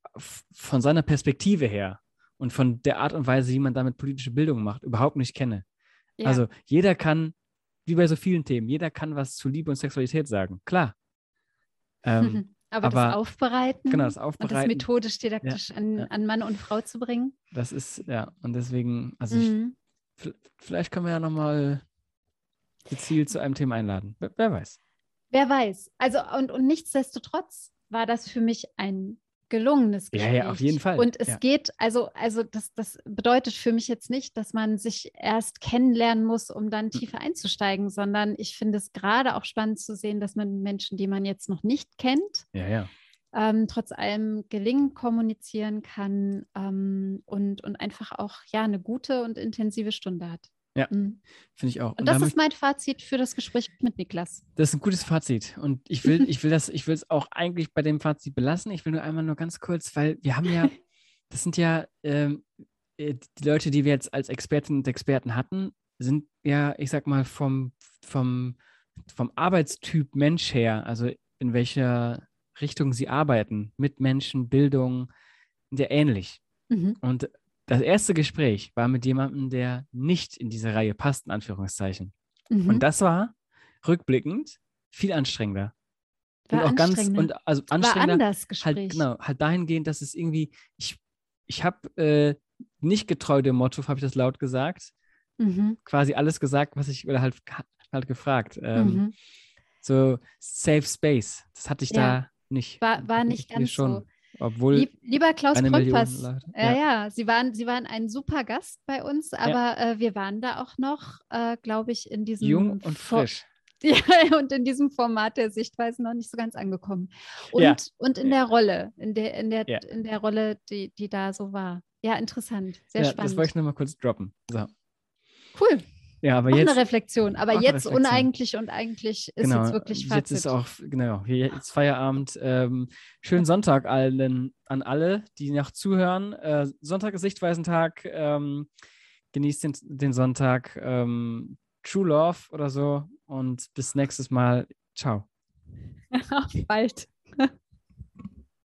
Speaker 2: von seiner Perspektive her und von der Art und Weise, wie man damit politische Bildung macht, überhaupt nicht kenne. Ja. Also jeder kann, wie bei so vielen Themen, jeder kann was zu Liebe und Sexualität sagen. Klar. Ähm, <laughs>
Speaker 1: Aber, Aber das Aufbereiten,
Speaker 2: genau, das Aufbereiten
Speaker 1: und das methodisch didaktisch ja, an, ja. an, Mann und Frau zu bringen.
Speaker 2: Das ist, ja, und deswegen, also mhm. ich, vielleicht können wir ja nochmal gezielt zu einem Thema einladen. Wer, wer weiß.
Speaker 1: Wer weiß. Also, und, und nichtsdestotrotz war das für mich ein gelungenes
Speaker 2: Ja,
Speaker 1: Gespräch.
Speaker 2: ja, auf jeden Fall.
Speaker 1: Und es
Speaker 2: Ja.
Speaker 1: geht, also, also das, das bedeutet für mich jetzt nicht, dass man sich erst kennenlernen muss, um
Speaker 2: Hm.
Speaker 1: dann tiefer einzusteigen, sondern ich finde es gerade auch spannend zu sehen, dass man Menschen, die man jetzt noch nicht kennt,
Speaker 2: Ja, ja.
Speaker 1: ähm, trotz allem gelingend kommunizieren kann ähm, und, und einfach auch ja eine gute und intensive Stunde hat.
Speaker 2: Ja.
Speaker 1: Mhm.
Speaker 2: Finde ich auch.
Speaker 1: Und das
Speaker 2: damit-
Speaker 1: ist mein Fazit für das Gespräch mit Niklas.
Speaker 2: Das ist ein gutes Fazit. Und ich will, <laughs> ich will das, ich will es auch eigentlich bei dem Fazit belassen. Ich will nur einmal nur ganz kurz, weil wir haben ja, <laughs> das sind ja ähm, äh, die Leute, die wir jetzt als Expertinnen und Experten hatten, sind ja, ich sag mal, vom, vom, vom Arbeitstyp Mensch her, also in welcher Richtung sie arbeiten, mit Menschen, Bildung, sehr ähnlich.
Speaker 1: Mhm.
Speaker 2: Und das erste Gespräch war mit jemandem, der nicht in diese Reihe passt, in Anführungszeichen.
Speaker 1: Mhm.
Speaker 2: Und das war rückblickend viel anstrengender.
Speaker 1: War
Speaker 2: und auch ganz und also
Speaker 1: war
Speaker 2: anstrengender
Speaker 1: anders Gespräch.
Speaker 2: halt genau halt dahingehend, dass es irgendwie ich ich habe äh, nicht getreu dem Motto, habe ich das laut gesagt,
Speaker 1: Mhm.
Speaker 2: quasi alles gesagt, was ich oder halt halt gefragt. Ähm,
Speaker 1: Mhm.
Speaker 2: So Safe Space, das hatte ich
Speaker 1: Ja.
Speaker 2: da nicht.
Speaker 1: War, war nicht ganz
Speaker 2: schon,
Speaker 1: so.
Speaker 2: Obwohl
Speaker 1: Lieb, lieber Klaus
Speaker 2: Leute.
Speaker 1: ja,
Speaker 2: Ja.
Speaker 1: ja, Sie waren, Sie waren ein super Gast bei uns, aber äh, wir waren da auch noch, äh, glaube ich, in diesem
Speaker 2: jung und
Speaker 1: For-
Speaker 2: frisch. <laughs>
Speaker 1: Ja, und in diesem Format der Sichtweise noch nicht so ganz angekommen. Und,
Speaker 2: Ja.
Speaker 1: und in der Rolle, in der, in der,
Speaker 2: Ja.
Speaker 1: in der Rolle, die, die da so war. Ja, interessant, sehr
Speaker 2: Ja,
Speaker 1: spannend.
Speaker 2: das wollte ich nochmal kurz droppen. So.
Speaker 1: cool,
Speaker 2: Ja, aber
Speaker 1: auch
Speaker 2: jetzt
Speaker 1: eine Reflexion. Aber jetzt
Speaker 2: Reflexion.
Speaker 1: uneigentlich und eigentlich ist
Speaker 2: genau,
Speaker 1: jetzt wirklich Fazit.
Speaker 2: jetzt ist auch genau jetzt Feierabend. Ähm, schönen Sonntag allen an alle, die noch zuhören. Äh, Sonntag ist Sichtweisentag. Ähm, genießt den, den Sonntag. Ähm, True Love oder so und bis nächstes Mal. Ciao. <laughs>
Speaker 1: Auf bald.